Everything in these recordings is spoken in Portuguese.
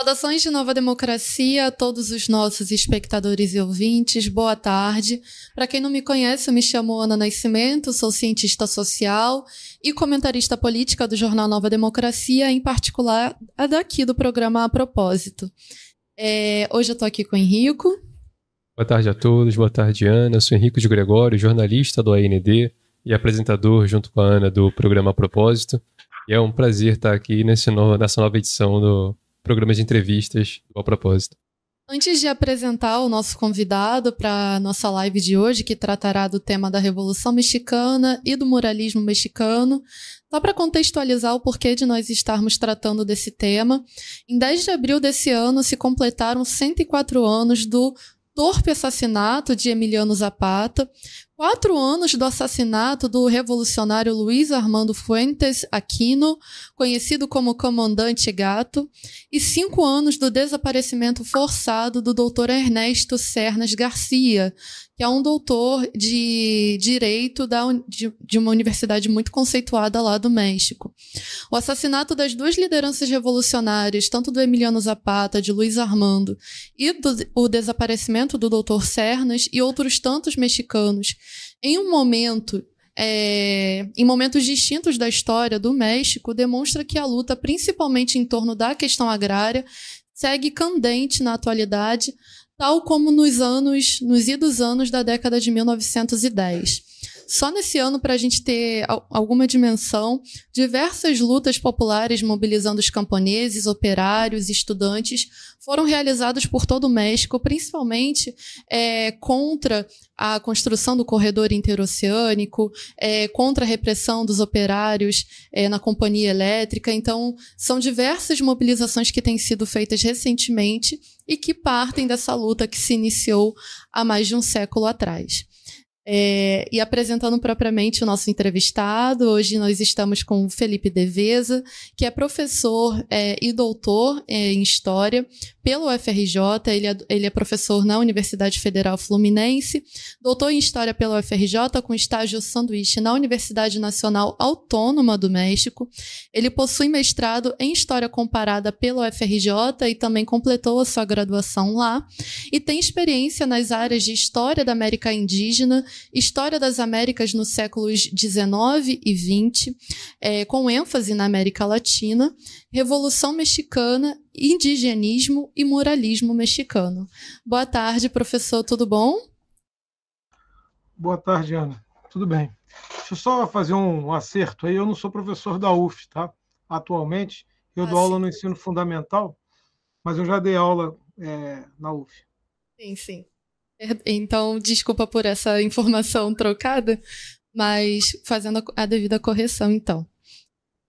Saudações de Nova Democracia a todos os nossos espectadores e ouvintes, boa tarde. Para quem não me conhece, eu me chamo Ana Nascimento, sou cientista social e comentarista política do jornal Nova Democracia, em particular a daqui do programa A Propósito. É, hoje eu estou aqui com o Henrico. Boa tarde a todos, boa tarde Ana, eu sou Henrico de Gregório, jornalista do AND e apresentador junto com a Ana do programa A Propósito. E é um prazer estar aqui nesse no, nessa nova edição do programa de entrevistas ao propósito. Antes de apresentar o nosso convidado para a nossa live de hoje, que tratará do tema da Revolução Mexicana e do muralismo mexicano, só para contextualizar o porquê de nós estarmos tratando desse tema, em 10 de abril desse ano se completaram 104 anos do torpe assassinato de Emiliano Zapata, quatro anos do assassinato do revolucionário Luiz Armando Fuentes Aquino, conhecido como Comandante Gato, e cinco anos do desaparecimento forçado do Dr. Ernesto Cernas Garcia, que é um doutor de direito da, de, de uma universidade muito conceituada lá do México. O assassinato das duas lideranças revolucionárias, tanto do Emiliano Zapata, de Luiz Armando, e do, o desaparecimento do Dr. Cernas e outros tantos mexicanos em um momento é, em momentos distintos da história do México, demonstra que a luta, principalmente em torno da questão agrária, segue candente na atualidade, tal como nos anos, nos idos anos da década de 1910. Só nesse ano, para a gente ter alguma dimensão, diversas lutas populares mobilizando os camponeses, operários, estudantes foram realizadas por todo o México, principalmente é, contra a construção do corredor interoceânico, é, contra a repressão dos operários é, na companhia elétrica. Então, são diversas mobilizações que têm sido feitas recentemente e que partem dessa luta que se iniciou há mais de um século atrás. É, e apresentando propriamente o nosso entrevistado, hoje nós estamos com o Felipe Deveza, que é professor é, e doutor é, em História pelo UFRJ, ele é, ele é professor na Universidade Federal Fluminense, doutor em História pelo UFRJ, com estágio sanduíche na Universidade Nacional Autônoma do México. Ele possui mestrado em História Comparada pelo UFRJ e também completou a sua graduação lá, e tem experiência nas áreas de História da América Indígena, História das Américas nos séculos XIX e XX, é, com ênfase na América Latina, Revolução Mexicana, Indigenismo e Muralismo Mexicano. Boa tarde, professor, tudo bom? Boa tarde, Ana. Tudo bem. Deixa eu só fazer um acerto aí. Eu não sou professor da UF, tá? Atualmente, eu ah, dou sim. aula no ensino fundamental, mas eu já dei aula é, na UF. Sim, sim. Então, desculpa por essa informação trocada, mas fazendo a devida correção, então.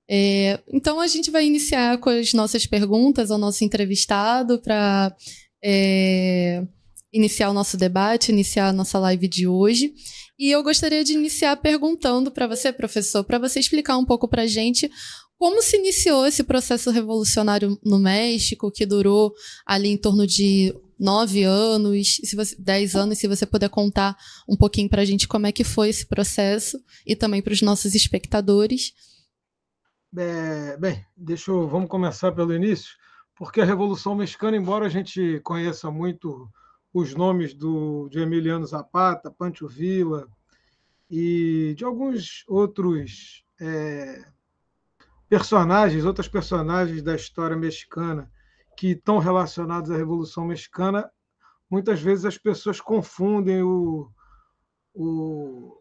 É, então, a gente vai iniciar com as nossas perguntas ao nosso entrevistado para é, iniciar o nosso debate, iniciar a nossa live de hoje. E eu gostaria de iniciar perguntando para você, professor, para você explicar um pouco para a gente como se iniciou esse processo revolucionário no México, que durou ali em torno de nove anos, se você, dez anos, se você puder contar um pouquinho para a gente como é que foi esse processo e também para os nossos espectadores. É, bem, deixa eu, vamos começar pelo início, porque a Revolução Mexicana, embora a gente conheça muito os nomes do, de Emiliano Zapata, Pancho Villa e de alguns outros é, personagens, outras personagens da história mexicana que estão relacionados à Revolução Mexicana, muitas vezes as pessoas confundem o, o,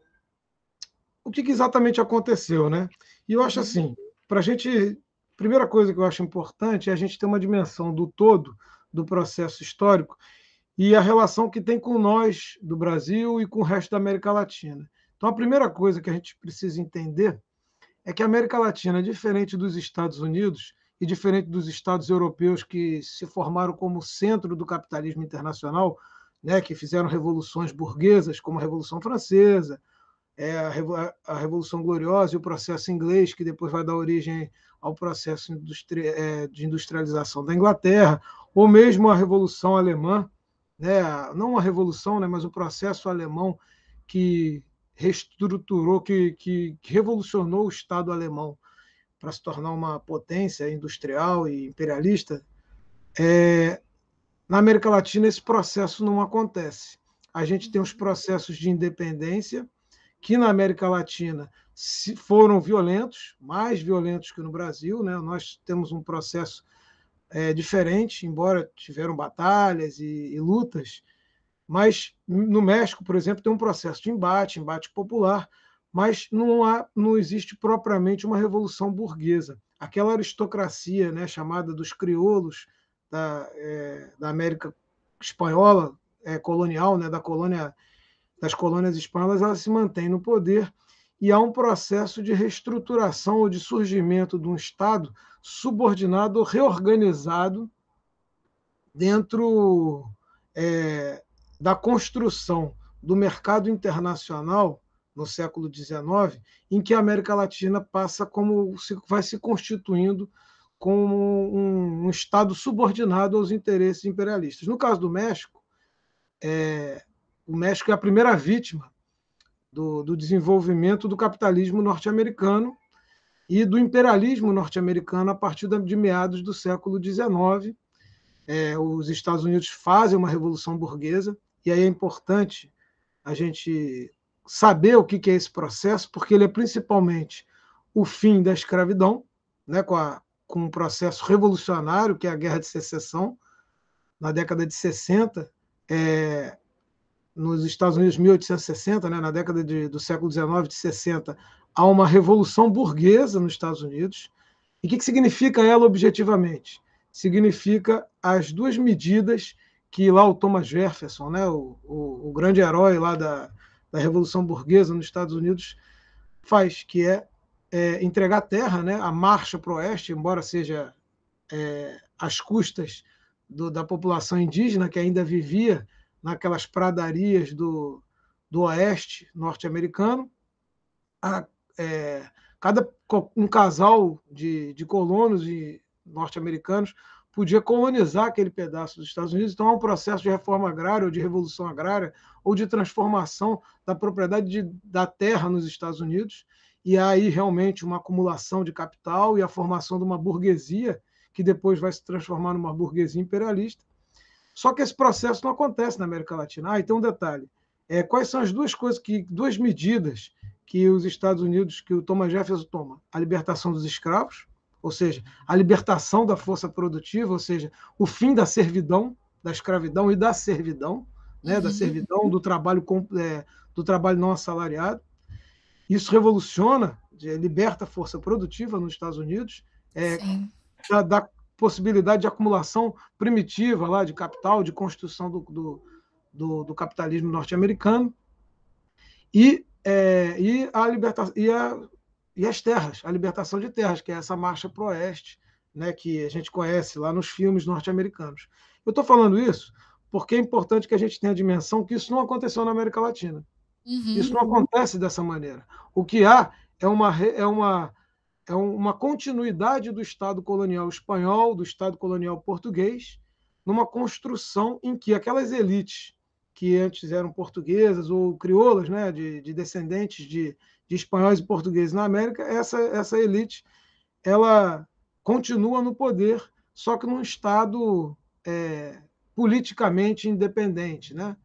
o que exatamente aconteceu. Né? E eu acho uhum. assim, para a gente. Primeira coisa que eu acho importante é a gente ter uma dimensão do todo do processo histórico e a relação que tem com nós do Brasil e com o resto da América Latina. Então, a primeira coisa que a gente precisa entender é que a América Latina, diferente dos Estados Unidos, e diferente dos estados europeus que se formaram como centro do capitalismo internacional, né, que fizeram revoluções burguesas, como a Revolução Francesa, é, a, Revolução Gloriosa e o processo inglês, que depois vai dar origem ao processo é, de industrialização da Inglaterra, ou mesmo a Revolução Alemã, né, não a Revolução, né, mas o processo alemão que reestruturou, que, que, que revolucionou o Estado alemão para se tornar uma potência industrial e imperialista, É, na América Latina, esse processo não acontece. A gente tem os processos de independência, que na América Latina foram violentos, mais violentos que no Brasil. Né? Nós temos um processo é, diferente, embora tiveram batalhas e, e lutas, mas no México, por exemplo, tem um processo de embate, embate popular, mas não, há, não existe propriamente uma revolução burguesa. Aquela aristocracia né, chamada dos crioulos da, é, da América espanhola, é, colonial, né, da colônia, das colônias espanholas, ela se mantém no poder e há um processo de reestruturação ou de surgimento de um Estado subordinado reorganizado dentro é, da construção do mercado internacional no século XIX, em que a América Latina passa como se, vai se constituindo como um, um, Estado subordinado aos interesses imperialistas. No caso do México, é, o México é a primeira vítima do, do desenvolvimento do capitalismo norte-americano e do imperialismo norte-americano a partir de meados do século XIX. É, os Estados Unidos fazem uma revolução burguesa, e aí é importante a gente saber o que é esse processo, porque ele é principalmente o fim da escravidão, né, com, a, com um processo revolucionário, que é a Guerra de Secessão, na década de 60, é, nos Estados Unidos, 1860, né, na década de, do século XIX, de 60, há uma revolução burguesa nos Estados Unidos. E o que, que significa ela objetivamente? Significa as duas medidas que lá o Thomas Jefferson, né, o, o, o grande herói lá da, da Revolução Burguesa nos Estados Unidos, faz, que é, é entregar terra, né, a marcha para o oeste, embora seja é, às custas do, da população indígena que ainda vivia naquelas pradarias do, do oeste norte-americano. É, cada um casal de, de colonos e norte-americanos podia colonizar aquele pedaço dos Estados Unidos. Então, há um processo de reforma agrária, ou de revolução agrária, ou de transformação da propriedade de, da terra nos Estados Unidos. E aí realmente uma acumulação de capital e a formação de uma burguesia, que depois vai se transformar numa burguesia imperialista. Só que esse processo não acontece na América Latina. Ah, então um detalhe. É, quais são as duas coisas que, duas medidas que os Estados Unidos, que o Thomas Jefferson toma? A libertação dos escravos, ou seja, a libertação da força produtiva, ou seja, o fim da servidão, da escravidão e da servidão, né, uhum. da servidão, do trabalho, é, do trabalho não assalariado. Isso revoluciona, liberta a força produtiva nos Estados Unidos, é, dá, dá, possibilidade de acumulação primitiva lá de capital, de construção do, do, do, do capitalismo norte-americano e, é, e, a liberta, e, a, e as terras, a libertação de terras, que é essa marcha para o oeste, né, que a gente conhece lá nos filmes norte-americanos. Eu estou falando isso porque é importante que a gente tenha a dimensão que isso não aconteceu na América Latina. Uhum. Isso não acontece dessa maneira. O que há é uma, é uma é uma continuidade do Estado colonial espanhol, do Estado colonial português, numa construção em que aquelas elites que antes eram portuguesas ou crioulas, né, de, de descendentes de, de, espanhóis e portugueses na América, essa, essa elite ela continua no poder, só que num Estado é, politicamente independente, né?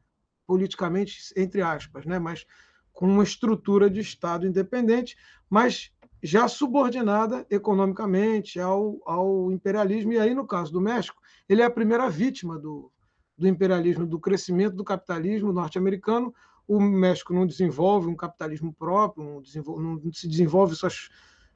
politicamente entre aspas, né? mas com uma estrutura de Estado independente, mas já subordinada economicamente ao, ao imperialismo. E aí, no caso do México, ele é a primeira vítima do, do imperialismo, do crescimento do capitalismo norte-americano. O México não desenvolve um capitalismo próprio, não, desenvolve, não se desenvolve suas,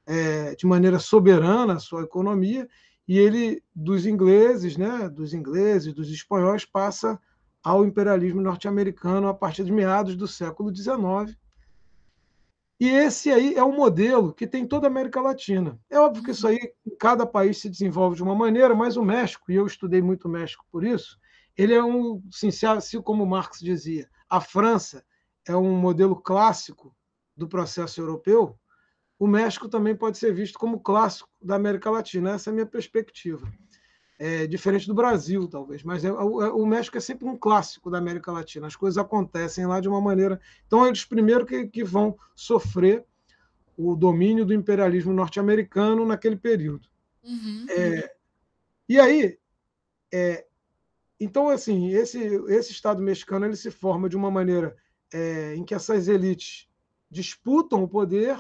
é, de maneira soberana a sua economia, e ele, dos ingleses, né, dos ingleses, dos espanhóis, passa ao imperialismo norte-americano a partir de meados do século XIX, e esse aí é um modelo que tem toda a América Latina. É óbvio que isso aí, cada país se desenvolve de uma maneira, mas o México, e eu estudei muito o México por isso, ele é um, assim como Marx dizia, a França é um modelo clássico do processo europeu, o México também pode ser visto como clássico da América Latina. Essa é a minha perspectiva é, diferente do Brasil, talvez, mas é, o, é, o, México é sempre um clássico da América Latina. As coisas acontecem lá de uma maneira. Então, eles primeiro que, que vão sofrer o domínio do imperialismo norte-americano naquele período. Uhum. É, e aí, é, então, assim, esse, esse Estado mexicano ele se forma de uma maneira é, em que essas elites disputam o poder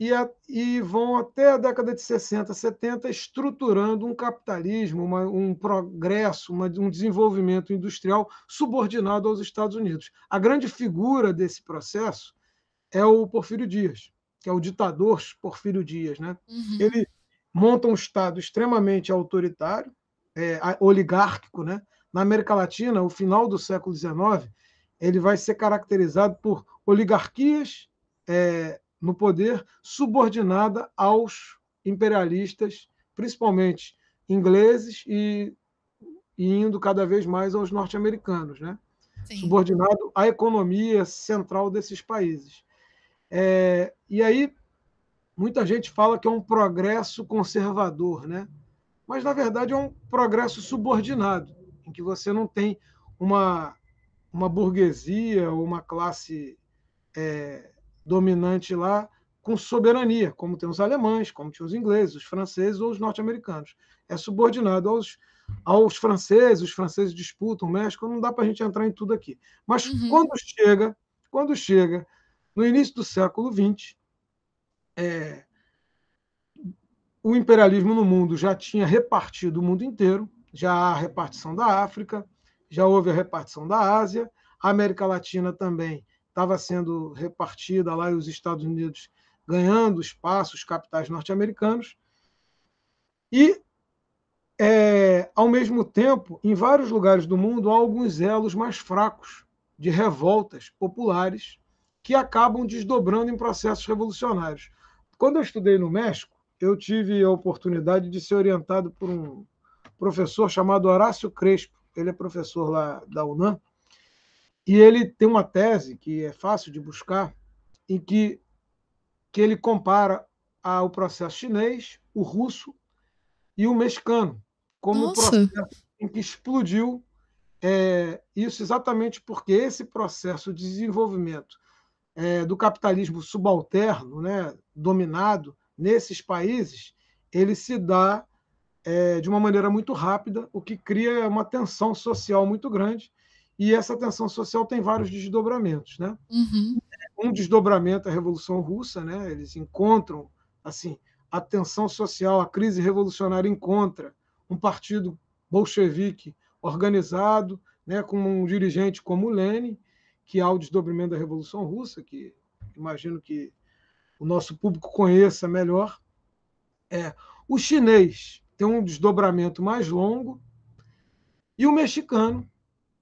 e, a, e, vão até a década de 60, 70 estruturando um capitalismo, uma, um progresso, uma, um desenvolvimento industrial subordinado aos Estados Unidos. A grande figura desse processo é o Porfírio Dias, que é o ditador Porfírio Dias. Né? Uhum. Ele monta um Estado extremamente autoritário, é, oligárquico, né? Na América Latina, o final do século XIX, ele vai ser caracterizado por oligarquias é, no poder subordinada aos imperialistas, principalmente ingleses e, e indo cada vez mais aos norte-americanos, né? subordinado à economia central desses países. É, e aí muita gente fala que é um progresso conservador, né? mas na verdade é um progresso subordinado, em que você não tem uma, uma burguesia ou uma classe é, dominante lá com soberania, como tem os alemães, como tem os ingleses, os franceses ou os norte-americanos. É subordinado aos, aos franceses, os franceses disputam o México, não dá para a gente entrar em tudo aqui. Mas uhum. quando chega, quando chega no início do século XX, é, o imperialismo no mundo já tinha repartido o mundo inteiro, já há a repartição da África, já houve a repartição da Ásia, a América Latina também estava sendo repartida lá e os Estados Unidos ganhando espaço, os capitais norte-americanos. E, é, ao mesmo tempo, em vários lugares do mundo, há alguns elos mais fracos de revoltas populares que acabam desdobrando em processos revolucionários. Quando eu estudei no México, eu tive a oportunidade de ser orientado por um professor chamado Horácio Crespo. Ele é professor lá da UNAM. E ele tem uma tese que é fácil de buscar, em que, que ele compara o processo chinês, o russo e o mexicano, como Nossa. um processo em que explodiu é, isso exatamente porque esse processo de desenvolvimento é, do capitalismo subalterno, né, dominado, nesses países, ele se dá é, de uma maneira muito rápida, o que cria uma tensão social muito grande. E essa tensão social tem vários desdobramentos. Né? Uhum. Um desdobramento é a Revolução Russa, né? eles encontram assim a tensão social, a crise revolucionária encontra um partido bolchevique organizado, né, com um dirigente como Lenin, que há o desdobramento da Revolução Russa, que imagino que o nosso público conheça melhor. É, o chinês tem um desdobramento mais longo e o mexicano,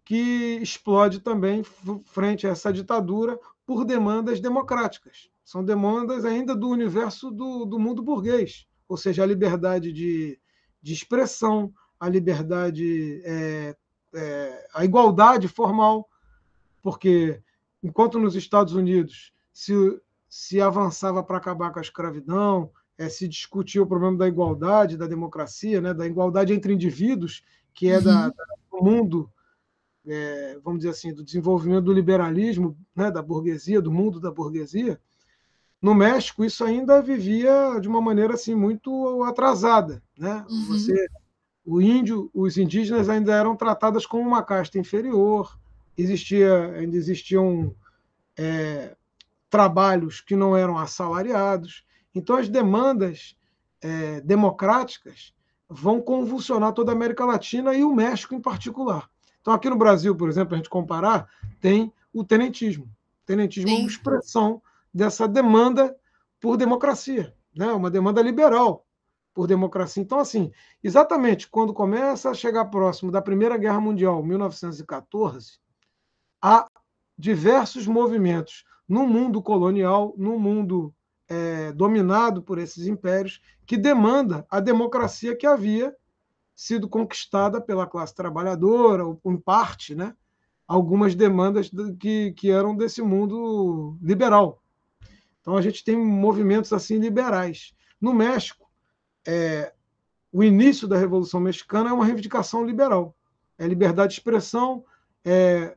que explode também frente a essa ditadura por demandas democráticas. São demandas ainda do universo do, do mundo burguês, ou seja, a liberdade de, de expressão, a liberdade, é, é, a igualdade formal, porque enquanto nos Estados Unidos se se avançava para acabar com a escravidão, é, se discutia o problema da igualdade, da democracia, né, da igualdade entre indivíduos, que é uhum. da, da, do mundo, é, vamos dizer assim, do desenvolvimento do liberalismo, né, da burguesia, do mundo da burguesia. No México, isso ainda vivia de uma maneira assim muito atrasada. Né? Uhum. Você, o índio, os indígenas ainda eram tratados como uma casta inferior, existia, ainda existiam é, trabalhos que não eram assalariados. Então, as demandas é, democráticas vão convulsionar toda a América Latina e o México em particular. Então, aqui no Brasil, por exemplo, a gente comparar, tem o tenentismo. O tenentismo Sim. é uma expressão dessa demanda por democracia, né? uma demanda liberal por democracia. Então, assim, exatamente quando começa a chegar próximo da Primeira Guerra Mundial, 1914, há diversos movimentos no mundo colonial, no mundo é, dominado por esses impérios, que demanda a democracia que havia sido conquistada pela classe trabalhadora, ou em parte, né? algumas demandas que, que eram desse mundo liberal. Então a gente tem movimentos assim liberais. No México, é, o início da Revolução Mexicana é uma reivindicação liberal. É liberdade de expressão, é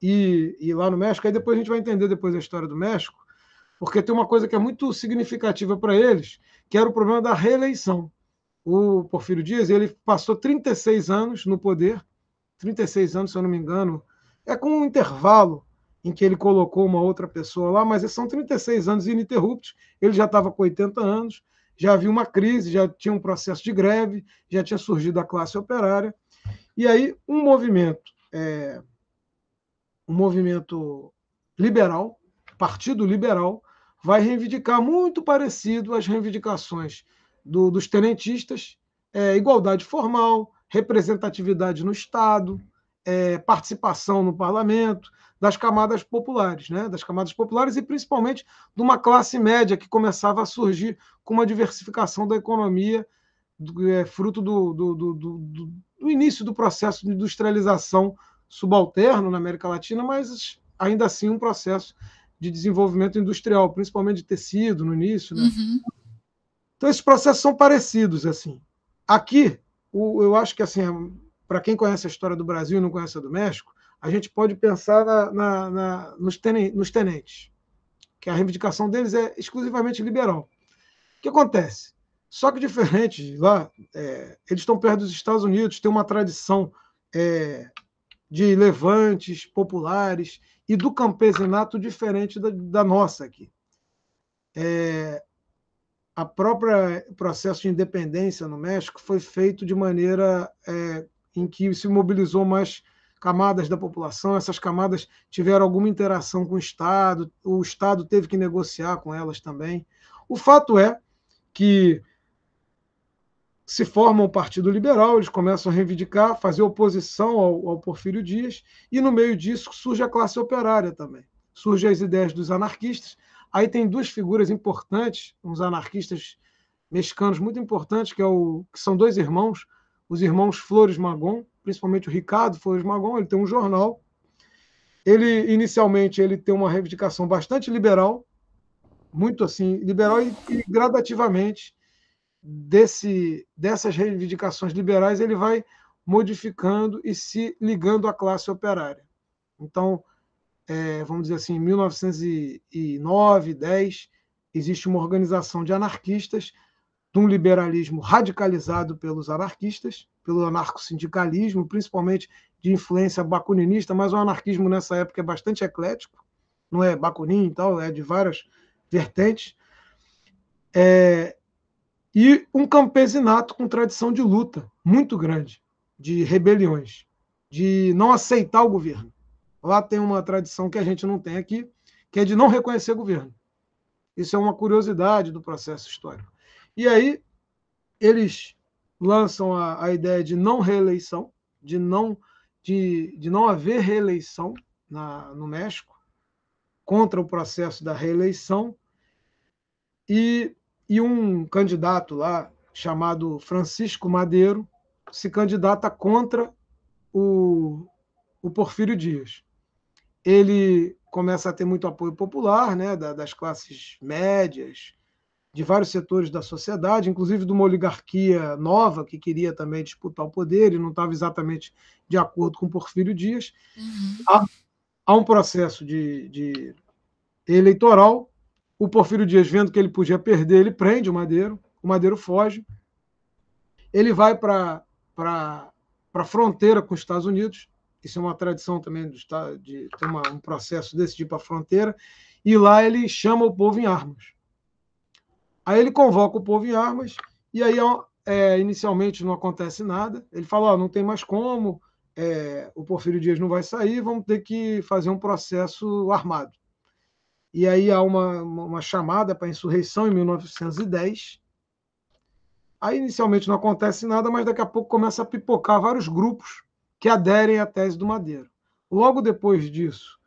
e, e lá no México. Aí depois a gente vai entender depois a história do México, porque tem uma coisa que é muito significativa para eles, que era o problema da reeleição. O Porfírio Dias, ele passou 36 anos no poder, 36 anos, se eu não me engano, é com um intervalo em que ele colocou uma outra pessoa lá, mas são 36 anos ininterruptos, ele já estava com 80 anos, já havia uma crise, já tinha um processo de greve, já tinha surgido a classe operária, e aí um movimento, é, um movimento liberal, Partido Liberal, vai reivindicar muito parecido às reivindicações do, dos tenentistas, é, igualdade formal, representatividade no Estado, é, participação no parlamento, das camadas populares, né? das camadas populares e principalmente de uma classe média que começava a surgir com uma diversificação da economia, do, é, fruto do, do, do, início do processo de industrialização subalterno na América Latina, mas ainda assim um processo de desenvolvimento industrial, principalmente de tecido no início. Né? Uhum. Então, esses processos são parecidos. assim. Aqui, o, eu acho que, assim, para quem conhece a história do Brasil e não conhece a do México, a gente pode pensar na, na, na, nos, tenentes, nos tenentes, que a reivindicação deles é exclusivamente liberal. O que acontece? Só que diferente lá, é, eles estão perto dos Estados Unidos, tem uma tradição é, de levantes populares e do campesinato diferente da, da nossa aqui. É, a própria processo de independência no México foi feito de maneira é, em que se mobilizou mais camadas da população, essas camadas tiveram alguma interação com o Estado, o Estado teve que negociar com elas também. O fato é que se forma o Partido Liberal, eles começam a reivindicar, fazer oposição ao, ao Porfírio Dias, e no meio disso surge a classe operária também. Surgem as ideias dos anarquistas, Aí tem duas figuras importantes, uns anarquistas mexicanos muito importantes, que, é o, que são dois irmãos, os irmãos Flores Magon, principalmente o Ricardo Flores Magon, ele tem um jornal. Ele, inicialmente, ele tem uma reivindicação bastante liberal, muito assim, liberal e, e gradativamente desse, dessas reivindicações liberais ele vai modificando e se ligando à classe operária. Então, é, vamos dizer assim, em 1909, 10, existe uma organização de anarquistas, de um liberalismo radicalizado pelos anarquistas, pelo anarco-sindicalismo, principalmente de influência bakuninista, mas o anarquismo nessa época é bastante eclético, não é bakunin e tal, é de várias vertentes. É, e um campesinato com tradição de luta muito grande, de rebeliões, de não aceitar o governo. Lá tem uma tradição que a gente não tem aqui, que é de não reconhecer governo. Isso é uma curiosidade do processo histórico. E aí, eles lançam a, a ideia de não reeleição, de não, de, de não haver reeleição na, no México, contra o processo da reeleição, e, e um candidato lá, chamado Francisco Madeiro, se candidata contra o, o Porfírio Dias ele começa a ter muito apoio popular, né, das classes médias, de vários setores da sociedade, inclusive de uma oligarquia nova que queria também disputar o poder e não estava exatamente de acordo com Porfírio Dias. Uhum. Há, há, um processo de, de, eleitoral. O Porfírio Dias, vendo que ele podia perder, ele prende o Madeiro, o Madeiro foge. Ele vai para a fronteira com os Estados Unidos, isso é uma tradição também de, de ter uma, um processo desse tipo à fronteira, e lá ele chama o povo em armas. Aí ele convoca o povo em armas, e aí é, inicialmente não acontece nada. Ele fala: oh, não tem mais como, é, o Porfírio Dias não vai sair, vamos ter que fazer um processo armado. E aí há uma, uma chamada para insurreição em 1910. Aí inicialmente não acontece nada, mas daqui a pouco começa a pipocar vários grupos que aderem à tese do Madeiro. Logo depois disso,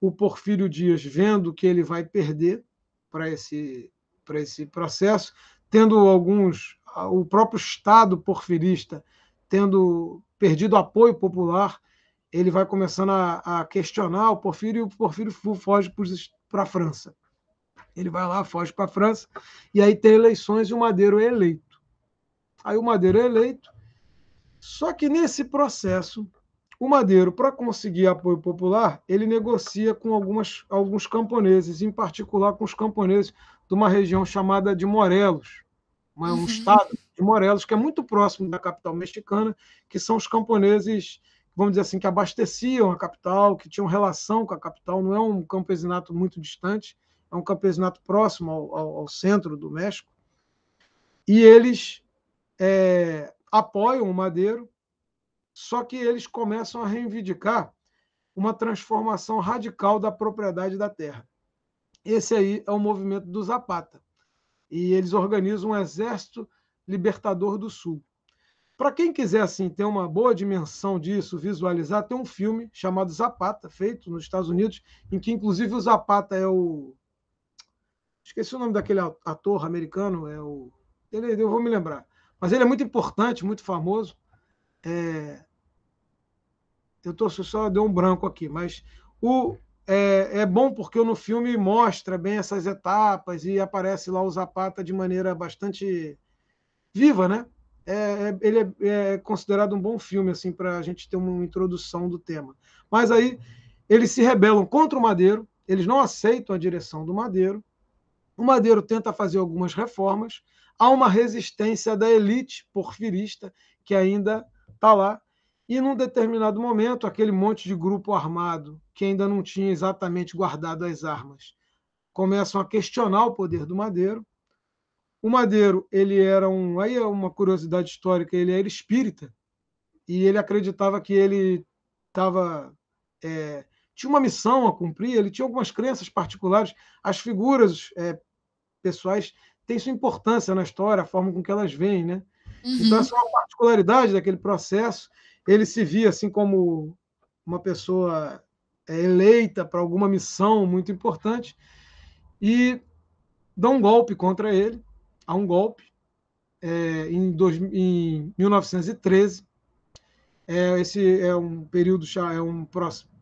o Porfírio Dias, vendo que ele vai perder para esse, para esse processo, tendo alguns, o próprio Estado porfirista tendo perdido apoio popular, ele vai começando a, a questionar o Porfírio e o Porfírio foge para a França. Ele vai lá, foge para a França, e aí tem eleições e o Madeiro é eleito. Aí o Madeiro é eleito, só que nesse processo, o Madeiro, para conseguir apoio popular, ele negocia com algumas, alguns camponeses, em particular com os camponeses de uma região chamada de Morelos, um uhum. estado em Morelos, que é muito próximo da capital mexicana, que são os camponeses, vamos dizer assim, que abasteciam a capital, que tinham relação com a capital, não é um campesinato muito distante, é um campesinato próximo ao, ao, ao centro do México. E eles é, apoiam o Madeiro, só que eles começam a reivindicar uma transformação radical da propriedade da terra. Esse aí é o movimento do Zapata. E eles organizam um exército libertador do Sul. Para quem quiser assim ter uma boa dimensão disso, visualizar, tem um filme chamado Zapata, feito nos Estados Unidos, em que inclusive o Zapata é o esqueci o nome daquele ator americano, é o eu vou me lembrar. Mas ele é muito importante, muito famoso. É... Eu tô só deu um branco aqui, mas o é, é, bom porque no filme mostra bem essas etapas e aparece lá o Zapata de maneira bastante viva, né? É, é ele é, é, considerado um bom filme assim para a gente ter uma introdução do tema. Mas aí eles se rebelam contra o Madeiro, eles não aceitam a direção do Madeiro. O Madeiro tenta fazer algumas reformas. Há uma resistência da elite porfirista que ainda está lá e, num determinado momento, aquele monte de grupo armado, que ainda não tinha exatamente guardado as armas, começam a questionar o poder do Madeiro. O Madeiro, ele era um. Aí é uma curiosidade histórica, ele era espírita, e ele acreditava que ele estava. É, tinha uma missão a cumprir, ele tinha algumas crenças particulares. As figuras é, pessoais têm sua importância na história, a forma com que elas vêm, né? Uhum. Então, essa é uma particularidade daquele processo ele se via assim como uma pessoa é, eleita para alguma missão muito importante e dá um golpe contra ele, há um golpe é, em, dois, em 1913. É, esse é um período, é um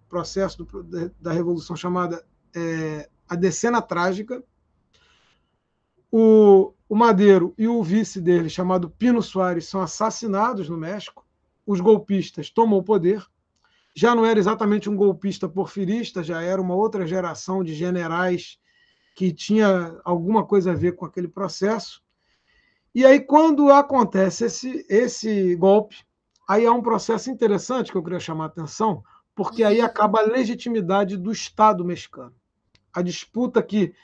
processo do, da Revolução chamada é, a Decena Trágica. O, o Madeiro e o vice dele, chamado Pino Soares, são assassinados no México os golpistas tomam o poder. Já não era exatamente um golpista porfirista, já era uma outra geração de generais que tinha alguma coisa a ver com aquele processo. E aí, quando acontece esse, esse golpe, aí há um processo interessante que eu queria chamar a atenção, porque aí acaba a legitimidade do Estado mexicano. A disputa que.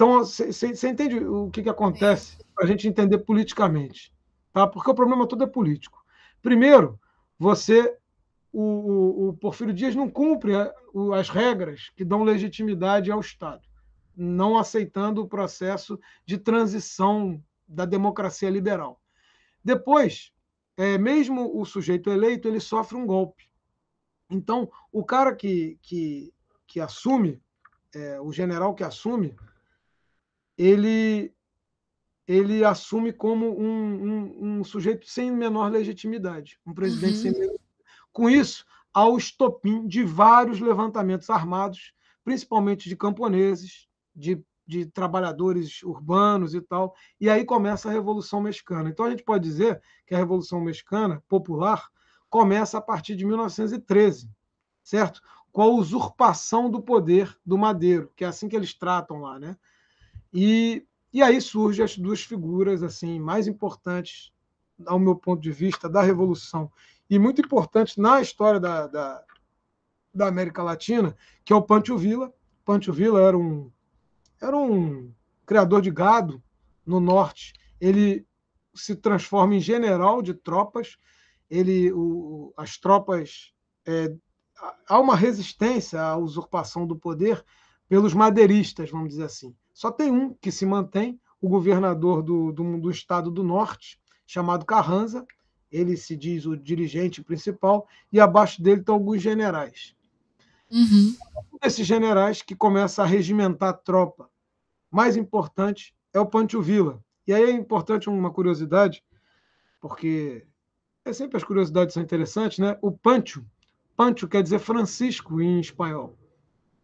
Então, você entende o que, que acontece para a gente entender politicamente? Tá? Porque o problema todo é político. Primeiro, você, o, o, Porfírio Dias não cumpre as regras que dão legitimidade ao Estado, não aceitando o processo de transição da democracia liberal. Depois, é, mesmo o sujeito eleito, ele sofre um golpe. Então, o cara que, que, que assume, é, o general que assume, ele ele assume como um, um, um sujeito sem menor legitimidade, um presidente uhum. sem menor... Com isso, há o estopim de vários levantamentos armados, principalmente de camponeses, de, de trabalhadores urbanos e tal, e aí começa a Revolução Mexicana. Então a gente pode dizer que a Revolução Mexicana popular começa a partir de 1913, certo? Com a usurpação do poder do Madeiro, que é assim que eles tratam lá, né? E e aí surgem as duas figuras assim mais importantes, ao meu ponto de vista, da Revolução e muito importantes na história da, da, da América Latina, que é o Pancho Villa. Pancho Villa era um, era um criador de gado no norte. Ele se transforma em general de tropas. Ele, o, as tropas é, há uma resistência à usurpação do poder pelos madeiristas, vamos dizer assim. Só tem um que se mantém, o governador do, do, do estado do norte, chamado Carranza. Ele se diz o dirigente principal, e abaixo dele estão alguns generais. Uhum. Um desses generais que começa a regimentar a tropa mais importante é o Pancho Villa. E aí é importante uma curiosidade, porque é sempre as curiosidades são interessantes, né? O Pancho, Pancho quer dizer Francisco em espanhol.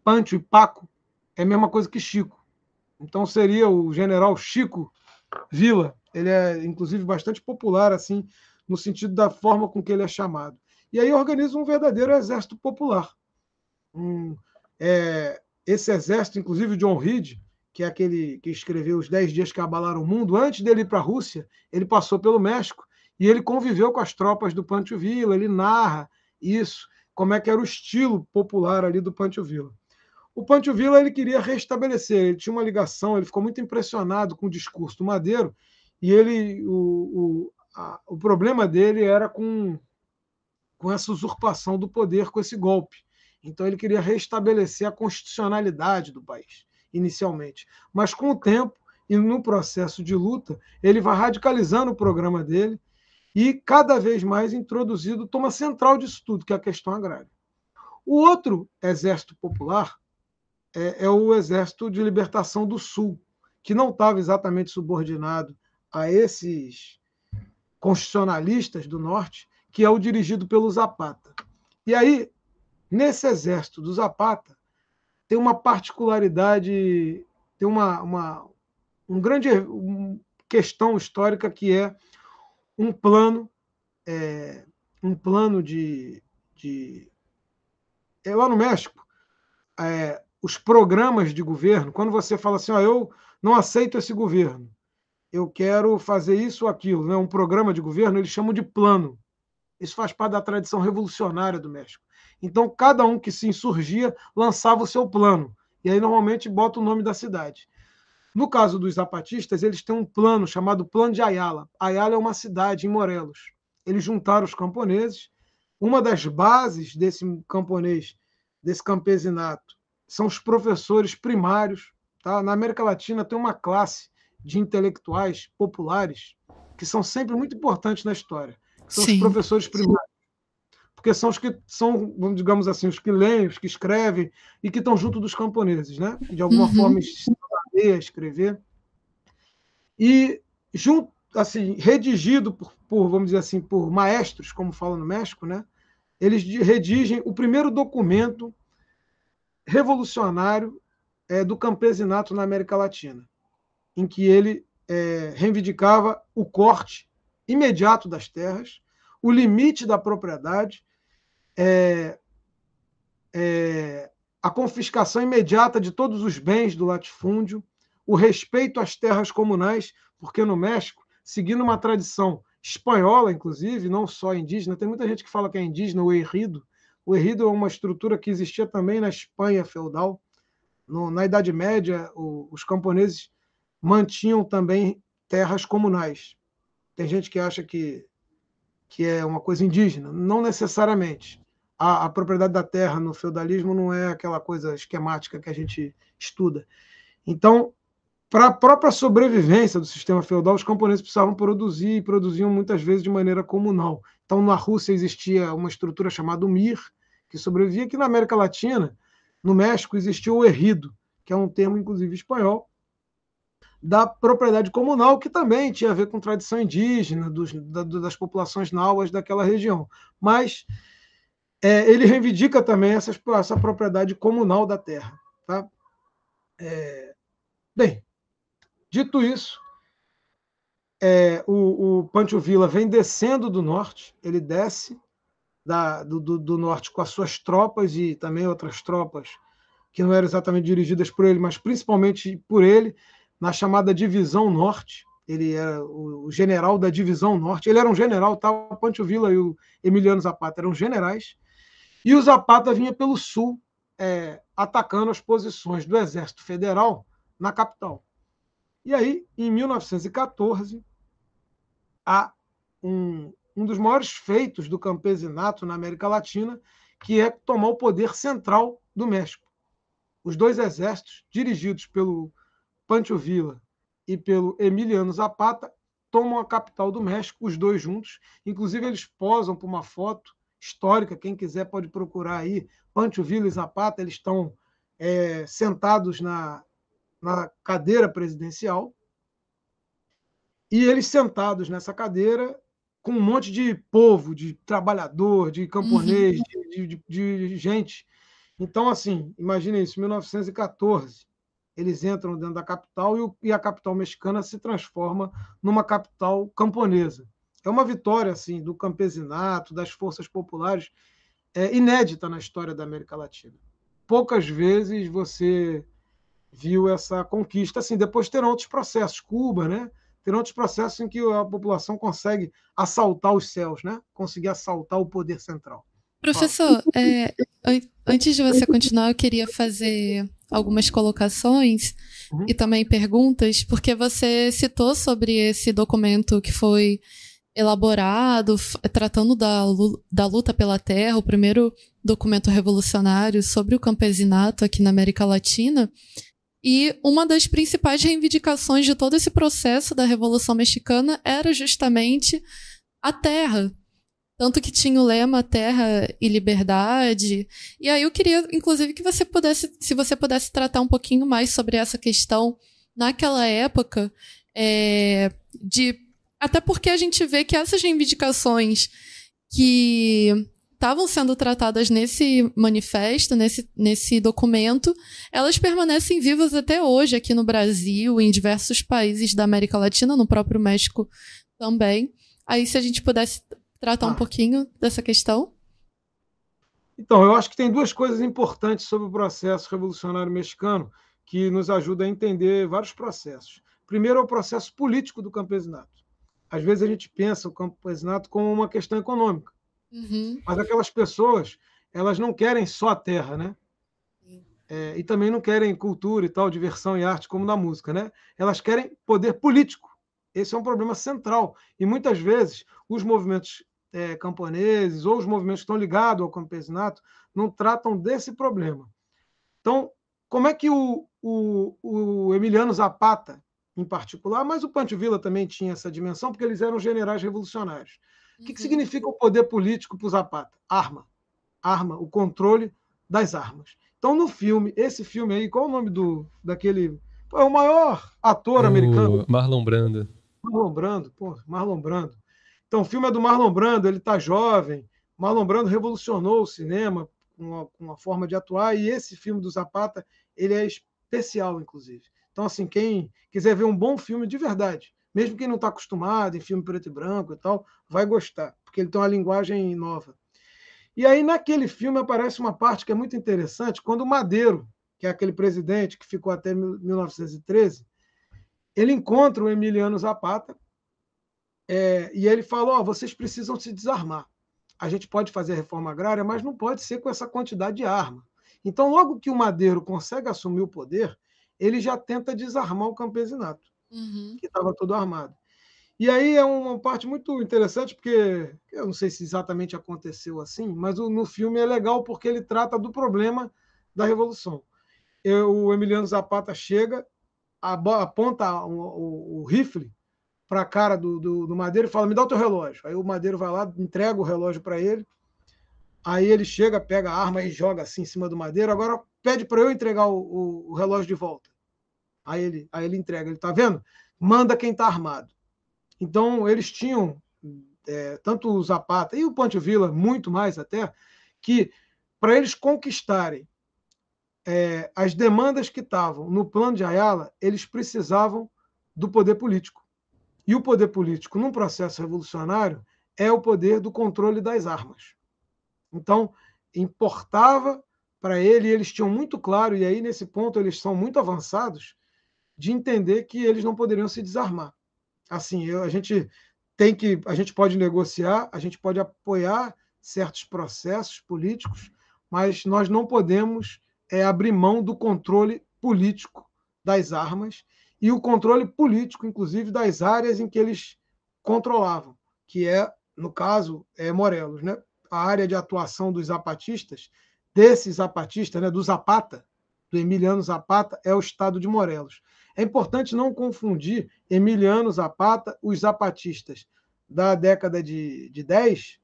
Pancho e Paco é a mesma coisa que Chico. Então seria o general Chico Vila. Ele é, inclusive, bastante popular, assim, no sentido da forma com que ele é chamado. E aí organiza um verdadeiro exército popular. Um, é, esse exército, inclusive, John Reed, que é aquele que escreveu Os Dez Dias que Abalaram o Mundo, antes dele ir para a Rússia, ele passou pelo México e ele conviveu com as tropas do Pancho Villa, ele narra isso, como é que era o estilo popular ali do Pancho Villa. O Pancho Villa ele queria restabelecer, ele tinha uma ligação, ele ficou muito impressionado com o discurso do Madeiro e ele o, o, a, o problema dele era com, com essa usurpação do poder, com esse golpe. Então ele queria restabelecer a constitucionalidade do país, inicialmente. Mas com o tempo e no processo de luta, ele vai radicalizando o programa dele e cada vez mais introduzido o toma central disso tudo, que é a questão agrária. O outro exército popular é, é o Exército de Libertação do Sul, que não estava exatamente subordinado a esses constitucionalistas do Norte, que é o dirigido pelo Zapata. E aí, nesse exército do Zapata, tem uma particularidade, tem uma, uma um grande questão histórica que é um plano, é, um plano de, de é lá no México, é, os programas de governo, quando você fala assim, ó, eu não aceito esse governo, eu quero fazer isso ou aquilo, né? um programa de governo, eles chamam de plano. Isso faz parte da tradição revolucionária do México. Então, cada um que se insurgia lançava o seu plano. E aí, normalmente, bota o nome da cidade. No caso dos zapatistas, eles têm um plano chamado Plano de Ayala. Ayala é uma cidade em Morelos. Eles juntaram os camponeses. Uma das bases desse camponês, desse campesinato, são os professores primários. Tá? Na América Latina tem uma classe de intelectuais populares que são sempre muito importantes na história. São Sim. os professores primários. Porque são os que são, digamos assim, os que leem, os que escrevem e que estão junto dos camponeses, né? De alguma uhum. forma ensinam a ler, a escrever. E junto, assim, redigido por, por, vamos dizer assim, por maestros, como fala no México, né? Eles redigem o primeiro documento revolucionário é, do campesinato na América Latina, em que ele é, reivindicava o corte imediato das terras, o limite da propriedade, é, é, a confiscação imediata de todos os bens do latifúndio, o respeito às terras comunais, porque no México, seguindo uma tradição espanhola, inclusive, não só indígena, tem muita gente que fala que é indígena ou errido, o herrido é uma estrutura que existia também na Espanha feudal. No, na Idade Média, o, os camponeses mantinham também terras comunais. Tem gente que acha que, que é uma coisa indígena. Não necessariamente. A, a propriedade da terra no feudalismo não é aquela coisa esquemática que a gente estuda. Então, para a própria sobrevivência do sistema feudal, os camponeses precisavam produzir e produziam muitas vezes de maneira comunal. Então, na Rússia existia uma estrutura chamada MIR, que sobrevivia aqui na América Latina, no México, existia o errido, que é um termo, inclusive, espanhol, da propriedade comunal, que também tinha a ver com tradição indígena, dos, da, das populações náuas daquela região. Mas é, ele reivindica também essa, essa propriedade comunal da terra. Tá? É, bem, dito isso, é, o, o Pancho Villa vem descendo do norte, ele desce da, do, do, do, norte com as suas tropas e também outras tropas que não eram exatamente dirigidas por ele, mas principalmente por ele, na chamada Divisão Norte. Ele era o, general da Divisão Norte. Ele era um general, tá? o Pancho Villa e o Emiliano Zapata eram generais. E o Zapata vinha pelo sul, é, atacando as posições do Exército Federal na capital. E aí, em 1914, há um, um dos maiores feitos do campesinato na América Latina, que é tomar o poder central do México. Os dois exércitos, dirigidos pelo Pancho Villa e pelo Emiliano Zapata, tomam a capital do México, os dois juntos. Inclusive, eles posam para uma foto histórica, quem quiser pode procurar aí. Pancho Villa e Zapata, eles estão é, sentados na, na cadeira presidencial. E eles sentados nessa cadeira, com um monte de povo, de trabalhador, de camponês, uhum. de, de, de, gente. Então, assim, imagine isso, 1914, eles entram dentro da capital e, e, a capital mexicana se transforma numa capital camponesa. É uma vitória, assim, do campesinato, das forças populares, é, inédita na história da América Latina. Poucas vezes você viu essa conquista. Assim, depois terão outros processos, Cuba, né? Terão outros processos em que a população consegue assaltar os céus, né? Conseguir assaltar o poder central. Professor, é, antes de você continuar, eu queria fazer algumas colocações uhum. e também perguntas, porque você citou sobre esse documento que foi elaborado, tratando da, da luta pela terra, o primeiro documento revolucionário sobre o campesinato aqui na América Latina. E uma das principais reivindicações de todo esse processo da Revolução Mexicana era justamente a terra. Tanto que tinha o lema Terra e Liberdade. E aí eu queria, inclusive, que você pudesse, se você pudesse tratar um pouquinho mais sobre essa questão naquela época, é, de até porque a gente vê que essas reivindicações que estavam sendo tratadas nesse manifesto, nesse, nesse documento, elas permanecem vivas até hoje aqui no Brasil, em diversos países da América Latina, no próprio México também. Aí, se a gente pudesse tratar ah. um pouquinho dessa questão. Então, eu acho que tem duas coisas importantes sobre o processo revolucionário mexicano que nos ajuda a entender vários processos. Primeiro é o processo político do campesinato. Às vezes a gente pensa o campesinato como uma questão econômica, uhum. mas aquelas pessoas elas não querem só a terra, né? É, e também não querem cultura e tal, diversão e arte como na música, né? Elas querem poder político. Esse é um problema central. E muitas vezes os movimentos é, camponeses ou os movimentos que estão ligados ao campesinato não tratam desse problema. Então, como é que o, o, o Emiliano Zapata, em particular, mas o Pancho Villa também tinha essa dimensão, porque eles eram generais revolucionários. O que, que uhum. significa o poder político para o Zapata? Arma. Arma, o controle das armas. Então, no filme, esse filme aí, qual é o nome do daquele. É o maior ator é americano. Marlon Brando. Marlon Brando, pô, Marlon Brando. Então, o filme é do Marlon Brando, ele está jovem. Marlon Brando revolucionou o cinema com a, com a, forma de atuar, e esse filme do Zapata, ele é especial, inclusive. Então, assim, quem quiser ver um bom filme de verdade, mesmo quem não está acostumado em filme preto e branco e tal, vai gostar, porque ele tem uma linguagem nova. E aí, naquele filme, aparece uma parte que é muito interessante, quando o Madeiro, que é aquele presidente que ficou até 1913, ele encontra o Emiliano Zapata é, e ele fala: oh, vocês precisam se desarmar. A gente pode fazer a reforma agrária, mas não pode ser com essa quantidade de arma. Então, logo que o Madeiro consegue assumir o poder, ele já tenta desarmar o campesinato, uhum. que estava todo armado. E aí é uma parte muito interessante, porque eu não sei se exatamente aconteceu assim, mas no filme é legal porque ele trata do problema da Revolução. o Emiliano Zapata chega aponta o, o, o rifle para a cara do, do, do, Madeiro e fala: Me dá o teu relógio. Aí o Madeiro vai lá, entrega o relógio para ele. Aí ele chega, pega a arma e joga assim em cima do Madeiro. Agora pede para eu entregar o, o, o, relógio de volta. Aí ele, aí ele entrega. Ele tá vendo? Manda quem está armado. Então eles tinham, é, tanto o Zapata e o Ponte Vila, muito mais até, que para eles conquistarem é, as demandas que estavam no plano de Ayala, eles precisavam do poder político. E o poder político, num processo revolucionário, é o poder do controle das armas. Então, importava para ele, eles tinham muito claro, e aí nesse ponto eles são muito avançados, de entender que eles não poderiam se desarmar. Assim, eu, a gente tem que, a gente pode negociar, a gente pode apoiar certos processos políticos, mas nós não podemos é abrir mão do controle político das armas e o controle político, inclusive, das áreas em que eles controlavam, que é, no caso, é Morelos, né? A área de atuação dos zapatistas, desses zapatistas, né, do Zapata, do Emiliano Zapata, é o estado de Morelos. É importante não confundir Emiliano Zapata, os zapatistas da década de, de 10,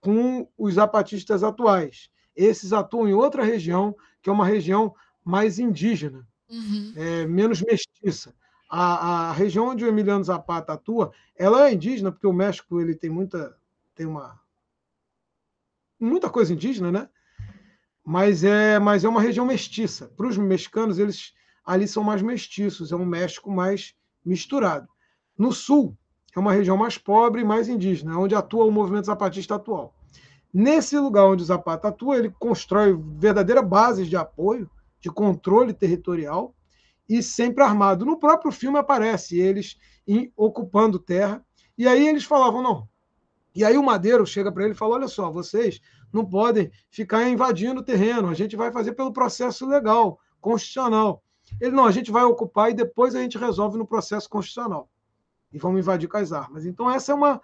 com os zapatistas atuais. Esses atuam em outra região, que é uma região mais indígena, uhum. é, menos mestiça. A, a, região onde o Emiliano Zapata atua, ela é indígena, porque o México ele tem muita, tem uma muita coisa indígena, né? Mas é, mas é uma região mestiça. Para os mexicanos, eles ali são mais mestiços, é um México mais misturado. No sul, é uma região mais pobre e mais indígena, onde atua o movimento zapatista atual. Nesse lugar onde o Zapata atua, ele constrói verdadeiras bases de apoio, de controle territorial, e sempre armado. No próprio filme aparece eles em, ocupando terra, e aí eles falavam, não. E aí o Madeiro chega para ele e fala: olha só, vocês não podem ficar invadindo o terreno, a gente vai fazer pelo processo legal, constitucional. Ele, não, a gente vai ocupar e depois a gente resolve no processo constitucional. E vamos invadir com as armas. Então, essa é uma,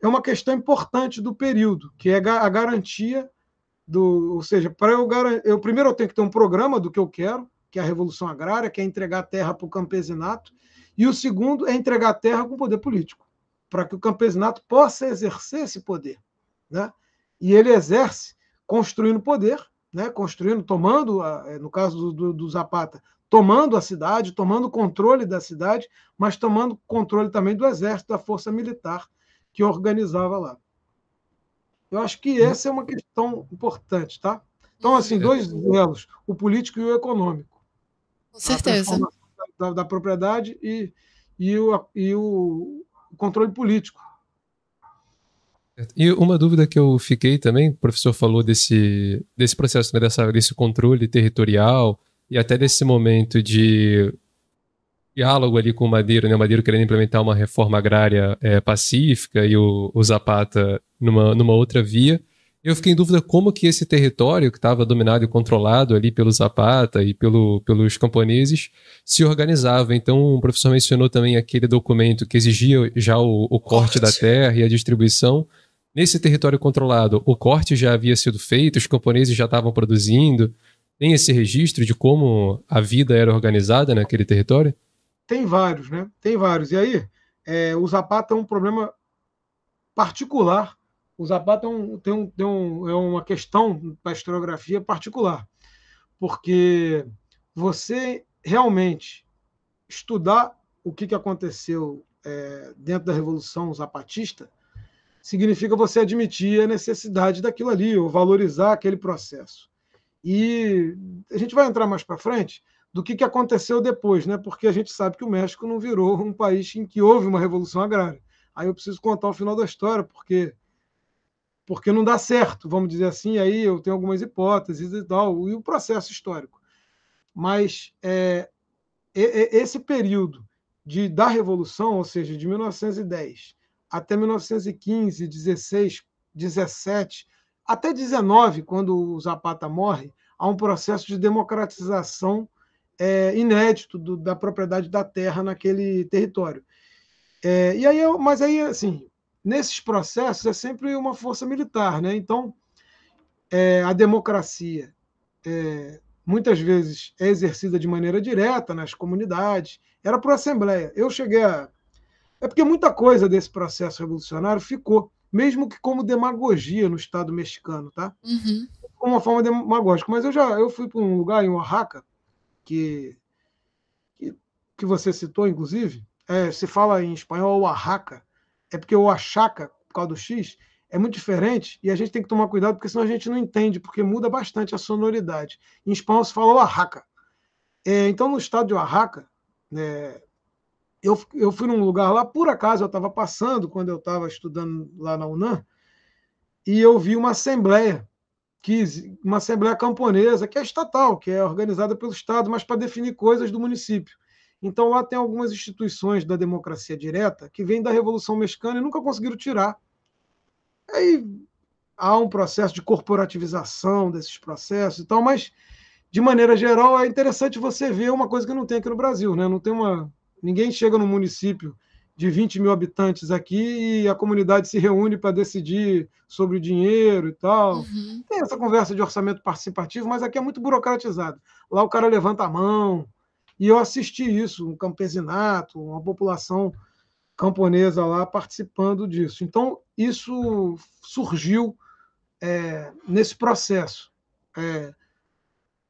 é uma questão importante do período, que é a garantia do. Ou seja, para eu, eu primeiro eu tenho que ter um programa do que eu quero, que é a Revolução Agrária, que é entregar terra para o campesinato, e o segundo é entregar terra com poder político, para que o campesinato possa exercer esse poder. Né? E ele exerce construindo poder, né? construindo, tomando, é, no caso do, do, do Zapata, tomando a cidade, tomando controle da cidade, mas tomando controle também do exército, da força militar que organizava lá. Eu acho que essa é uma questão importante, tá? Então, assim, dois duelos, o político e o econômico. Com certeza. Da, da, propriedade e, e, o, e o controle político. E uma dúvida que eu fiquei também, o professor falou desse, desse processo, né, dessa, desse controle territorial, e até desse momento de diálogo ali com o Madeiro, né? O Madeiro querendo implementar uma reforma agrária é, pacífica e o, o, Zapata numa, numa outra via. Eu fiquei em dúvida como que esse território que estava dominado e controlado ali pelo Zapata e pelo, pelos camponeses se organizava. Então, o professor mencionou também aquele documento que exigia já o, o corte, corte da terra e a distribuição. Nesse território controlado, o corte já havia sido feito, os camponeses já estavam produzindo. Tem esse registro de como a vida era organizada naquele território? Tem vários, né? Tem vários. E aí, é, o Zapata é um problema particular. O Zapata é, um, tem, um, tem um, é uma questão para a historiografia particular, porque você realmente estudar o que, que aconteceu é, dentro da Revolução Zapatista significa você admitir a necessidade daquilo ali, ou valorizar aquele processo. E a gente vai entrar mais para frente do que, que aconteceu depois, né? porque a gente sabe que o México não virou um país em que houve uma revolução agrária. Aí eu preciso contar o final da história, porque porque não dá certo, vamos dizer assim, aí eu tenho algumas hipóteses e tal, e o processo histórico. Mas é, esse período de, da Revolução, ou seja, de 1910 até 1915, 16, 17, até 19, quando o Zapata morre, há um processo de democratização é, inédito do, da propriedade da terra naquele território. É, e aí, mas aí, assim, nesses processos é sempre uma força militar, né? Então, é, a democracia é, muitas vezes é exercida de maneira direta nas comunidades. Era por assembleia. Eu cheguei a é porque muita coisa desse processo revolucionário ficou mesmo que como demagogia no Estado mexicano, tá? Uhum. Como uma forma demagógica. Mas eu já eu fui para um lugar em Oaxaca que, que, que você citou, inclusive. É, se fala em espanhol Oaxaca, é porque o Oaxaca, por causa do X, é muito diferente e a gente tem que tomar cuidado porque senão a gente não entende, porque muda bastante a sonoridade. Em espanhol se fala Oaxaca. É, então, no estado de Oaxaca, né, eu, eu fui num lugar lá, por acaso eu estava passando quando eu estava estudando lá na UNAM, e eu vi uma assembleia, que, uma assembleia camponesa, que é estatal, que é organizada pelo Estado, mas para definir coisas do município. Então lá tem algumas instituições da democracia direta que vêm da Revolução Mexicana e nunca conseguiram tirar. Aí há um processo de corporativização desses processos e tal, mas de maneira geral é interessante você ver uma coisa que não tem aqui no Brasil, né? Não tem uma Ninguém chega no município de 20 mil habitantes aqui e a comunidade se reúne para decidir sobre o dinheiro e tal. Uhum. Tem essa conversa de orçamento participativo, mas aqui é muito burocratizado. Lá o cara levanta a mão. E eu assisti isso, um campesinato, uma população camponesa lá participando disso. Então, isso surgiu é, nesse processo. É,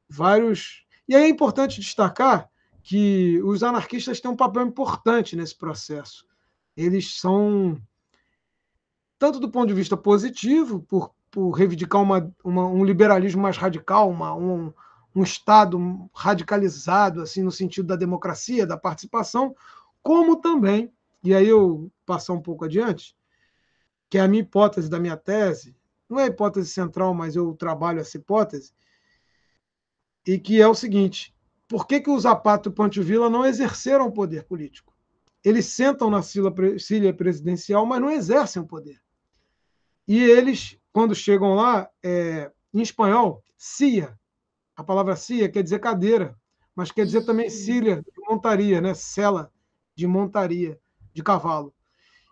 vários. E aí é importante destacar que os anarquistas têm um papel importante nesse processo. Eles são, tanto do ponto de vista positivo, por, por reivindicar uma, uma, um liberalismo mais radical, uma, um, um Estado radicalizado, assim no sentido da democracia, da participação, como também, e aí eu passar um pouco adiante, que é a minha hipótese da minha tese, não é a hipótese central, mas eu trabalho essa hipótese, e que é o seguinte: por que, que o Zapata e o Ponte Vila não exerceram o poder político? Eles sentam na cilha presidencial, mas não exercem o poder. E eles, quando chegam lá, é, em espanhol, CIA, a palavra CIA quer dizer cadeira, mas quer dizer também cilha de montaria, né? cela de montaria de cavalo.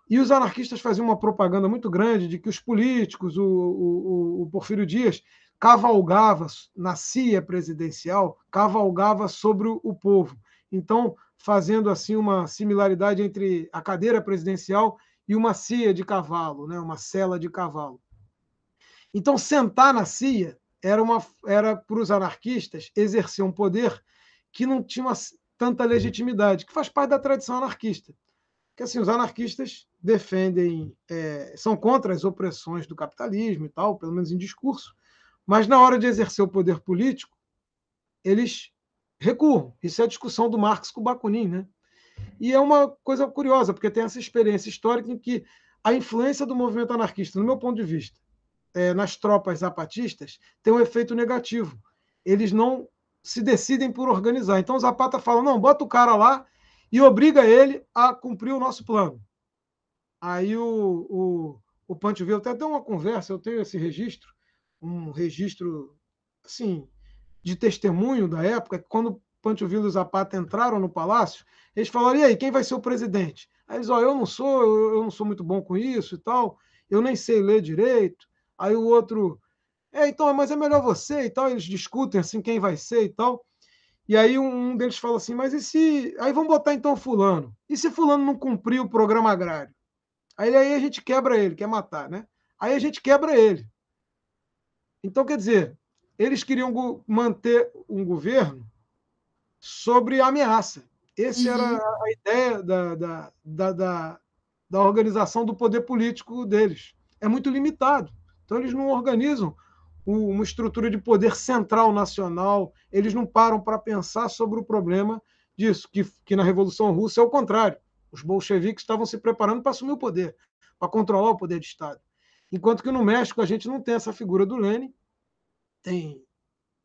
E os anarquistas faziam uma propaganda muito grande de que os políticos, o, o, o Porfírio Dias, cavalgava na cia presidencial, cavalgava sobre o povo. Então, fazendo assim uma similaridade entre a cadeira presidencial e uma cia de cavalo, né? uma cela de cavalo. Então, sentar na cia era, uma, era para os anarquistas exercer um poder que não tinha uma, tanta legitimidade, que faz parte da tradição anarquista. Que assim, os anarquistas defendem, é, são contra as opressões do capitalismo e tal, pelo menos em discurso, mas na hora de exercer o poder político, eles recuam. Isso é a discussão do Marx com o Bakunin, né? E é uma coisa curiosa, porque tem essa experiência histórica em que a influência do movimento anarquista, no meu ponto de vista, é, nas tropas zapatistas, tem um efeito negativo. Eles não se decidem por organizar. Então o Zapata fala: não, bota o cara lá e obriga ele a cumprir o nosso plano. Aí o, o, o Pancho até deu uma conversa, eu tenho esse registro, um registro assim, de testemunho da época, que quando Villa e Zapata entraram no palácio, eles falaram: e aí, quem vai ser o presidente? Aí eles, ó, eu não sou, eu, não sou muito bom com isso e tal, eu nem sei ler direito. Aí o outro, é, então, mas é melhor você e tal. Eles discutem assim quem vai ser e tal. E aí um deles fala assim, mas e se. Aí vamos botar então fulano. E se fulano não cumprir o programa agrário? Aí, aí a gente quebra ele, quer matar, né? Aí a gente quebra ele. Então, quer dizer, eles queriam manter um governo sobre ameaça. Essa uhum. era a ideia da, da, da, da, da organização do poder político deles. É muito limitado. Então, eles não organizam uma estrutura de poder central nacional, eles não param para pensar sobre o problema disso, que, que na Revolução Russa é o contrário. Os bolcheviques estavam se preparando para assumir o poder, para controlar o poder de Estado. Enquanto que no México a gente não tem essa figura do Lenin, tem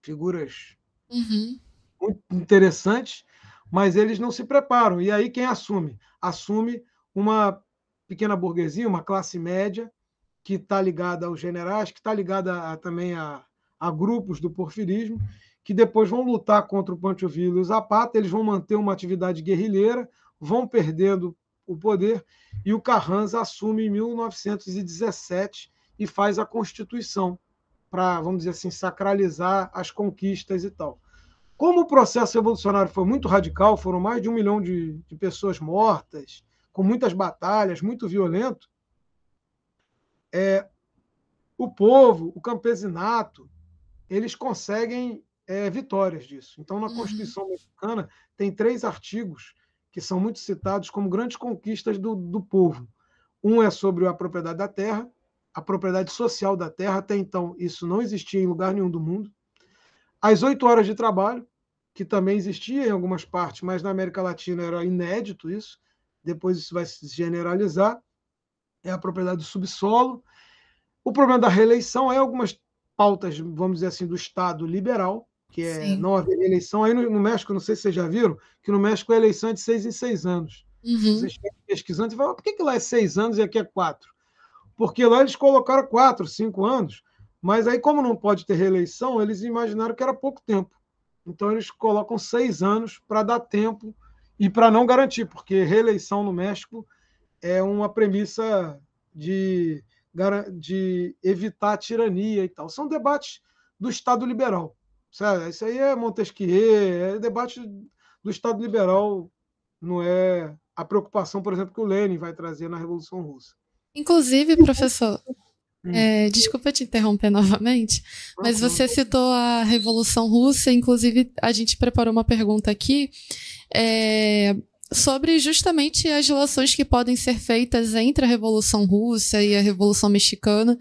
figuras uhum. muito interessantes, mas eles não se preparam. E aí quem assume? Assume uma pequena burguesia, uma classe média, que está ligada aos generais, que está ligada a, também a, a, grupos do porfirismo, que depois vão lutar contra o Pancho Villa e o Zapata, eles vão manter uma atividade guerrilheira, vão perdendo o poder, e o Carranza assume em 1917 e faz a Constituição, para, vamos dizer assim, sacralizar as conquistas e tal. Como o processo revolucionário foi muito radical, foram mais de um milhão de, de pessoas mortas, com muitas batalhas, muito violento, é, o povo, o campesinato, eles conseguem é, vitórias disso. Então, na uhum. Constituição Mexicana, tem três artigos que são muito citados como grandes conquistas do, do povo. Um é sobre a propriedade da terra, a propriedade social da terra, até então isso não existia em lugar nenhum do mundo. As oito horas de trabalho, que também existia em algumas partes, mas na América Latina era inédito isso, depois isso vai se generalizar é a propriedade do subsolo. O problema da reeleição é algumas pautas, vamos dizer assim, do Estado liberal, que é Sim. não haver eleição. Aí no, no, México, não sei se vocês já viram, que no México a eleição é de seis em seis anos. Uhum. Vocês pesquisando e falam, por que, que lá é seis anos e aqui é quatro? Porque lá eles colocaram quatro, cinco anos, mas aí, como não pode ter reeleição, eles imaginaram que era pouco tempo. Então, eles colocam seis anos para dar tempo e para não garantir, porque reeleição no México é uma premissa de, de evitar a tirania e tal. São debates do Estado liberal. Sabe? Isso aí é Montesquieu, é debate do Estado liberal, não é a preocupação, por exemplo, que o Lenin vai trazer na Revolução Russa. Inclusive, professor, é, desculpa te interromper novamente, mas você citou a Revolução Russa, inclusive a gente preparou uma pergunta aqui. É, sobre justamente as relações que podem ser feitas entre a Revolução Russa e a Revolução Mexicana.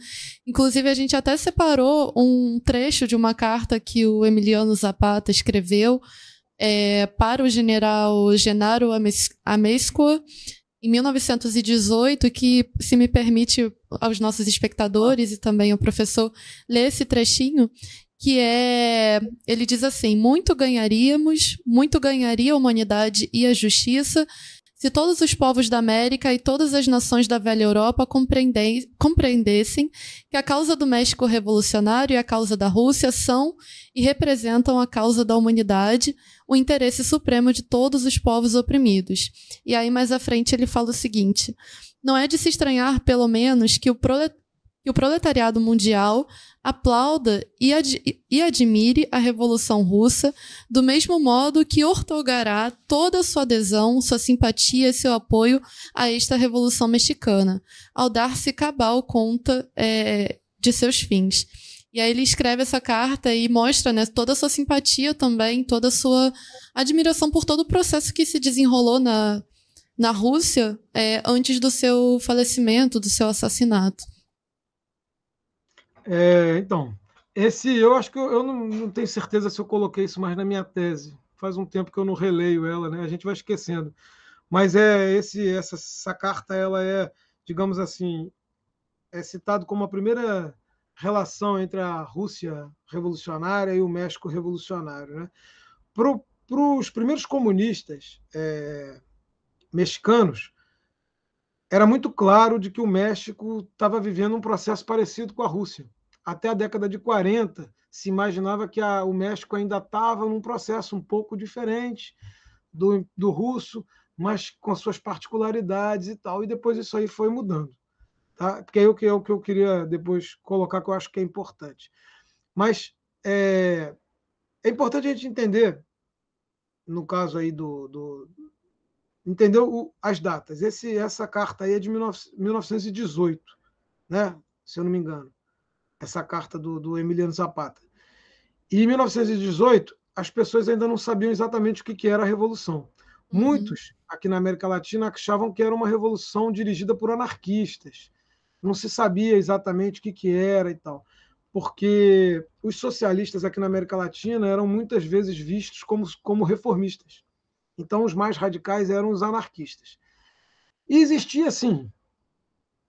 Inclusive, a gente até separou um trecho de uma carta que o Emiliano Zapata escreveu é, para o general Genaro Amescoa em 1918, que, se me permite aos nossos espectadores e também ao professor ler esse trechinho, que é. Ele diz assim: muito ganharíamos, muito ganharia a humanidade e a justiça se todos os povos da América e todas as nações da velha Europa compreendessem que a causa do México revolucionário e a causa da Rússia são e representam a causa da humanidade, o interesse supremo de todos os povos oprimidos. E aí, mais à frente, ele fala o seguinte: não é de se estranhar, pelo menos, que o, proletariado mundial aplauda e, ad e, admire a Revolução Russa, do mesmo modo que ortogará toda a sua adesão, sua simpatia e seu apoio a esta Revolução Mexicana, ao dar-se cabal conta é, de seus fins. E aí ele escreve essa carta e mostra né, toda a sua simpatia também, toda a sua admiração por todo o processo que se desenrolou na, na Rússia é, antes do seu falecimento, do seu assassinato. É, então, esse eu acho que eu, eu não, não, tenho certeza se eu coloquei isso mais na minha tese. Faz um tempo que eu não releio ela, né? A gente vai esquecendo. Mas é esse essa, essa carta ela é, digamos assim, é citado como a primeira relação entre a Rússia revolucionária e o México revolucionário, né? Para os primeiros comunistas é, mexicanos, era muito claro de que o México estava vivendo um processo parecido com a Rússia. Até a década de 40, se imaginava que a, o México ainda estava num processo um pouco diferente do, do russo, mas com suas particularidades e tal. E depois isso aí foi mudando. Tá? Porque é o que, é o que eu queria depois colocar, que eu acho que é importante. Mas é, é importante a gente entender, no caso aí do, do, entendeu as datas. Esse, essa carta aí é de 1918, né? se eu não me engano. Essa carta do, do Emiliano Zapata. E em 1918, as pessoas ainda não sabiam exatamente o que, que era a revolução. Uhum. Muitos aqui na América Latina achavam que era uma revolução dirigida por anarquistas. Não se sabia exatamente o que, que era e tal. Porque os socialistas aqui na América Latina eram muitas vezes vistos como, como reformistas. Então, os mais radicais eram os anarquistas. E existia, assim,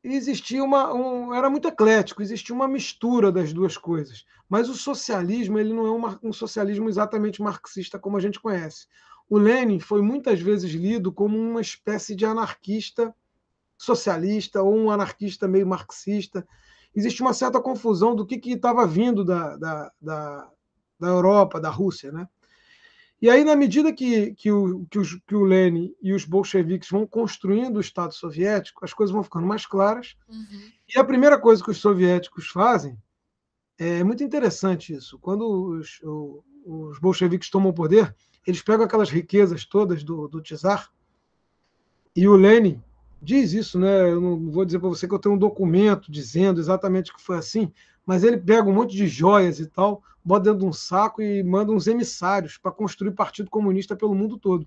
existia uma. Um, era muito eclético, existia uma mistura das duas coisas. Mas o socialismo ele não é uma, um socialismo exatamente marxista como a gente conhece. O Lenin foi muitas vezes lido como uma espécie de anarquista socialista ou um anarquista meio marxista. Existe uma certa confusão do que estava vindo da, da, da, da Europa, da Rússia, né? E aí, na medida que, que, o, que, os, que o Lenin e os bolcheviques vão construindo o Estado soviético, as coisas vão ficando mais claras. Uhum. E a primeira coisa que os soviéticos fazem é muito interessante isso. Quando os, os bolcheviques tomam o poder, eles pegam aquelas riquezas todas do, do czar e o Lenin diz isso, né? Eu não vou dizer para você que eu tenho um documento dizendo exatamente que foi assim, mas ele pega um monte de joias e tal, bota dentro de um saco e manda uns emissários para construir partido comunista pelo mundo todo.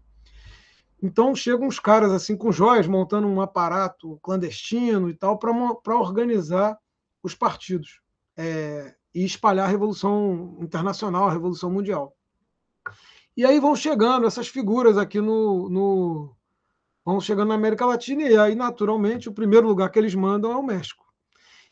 Então chegam uns caras assim com joias, montando um aparato clandestino e tal, para organizar os partidos é, e espalhar a Revolução Internacional, a Revolução Mundial. E aí vão chegando essas figuras aqui no, no. Vão chegando na América Latina, e aí, naturalmente, o primeiro lugar que eles mandam é o México.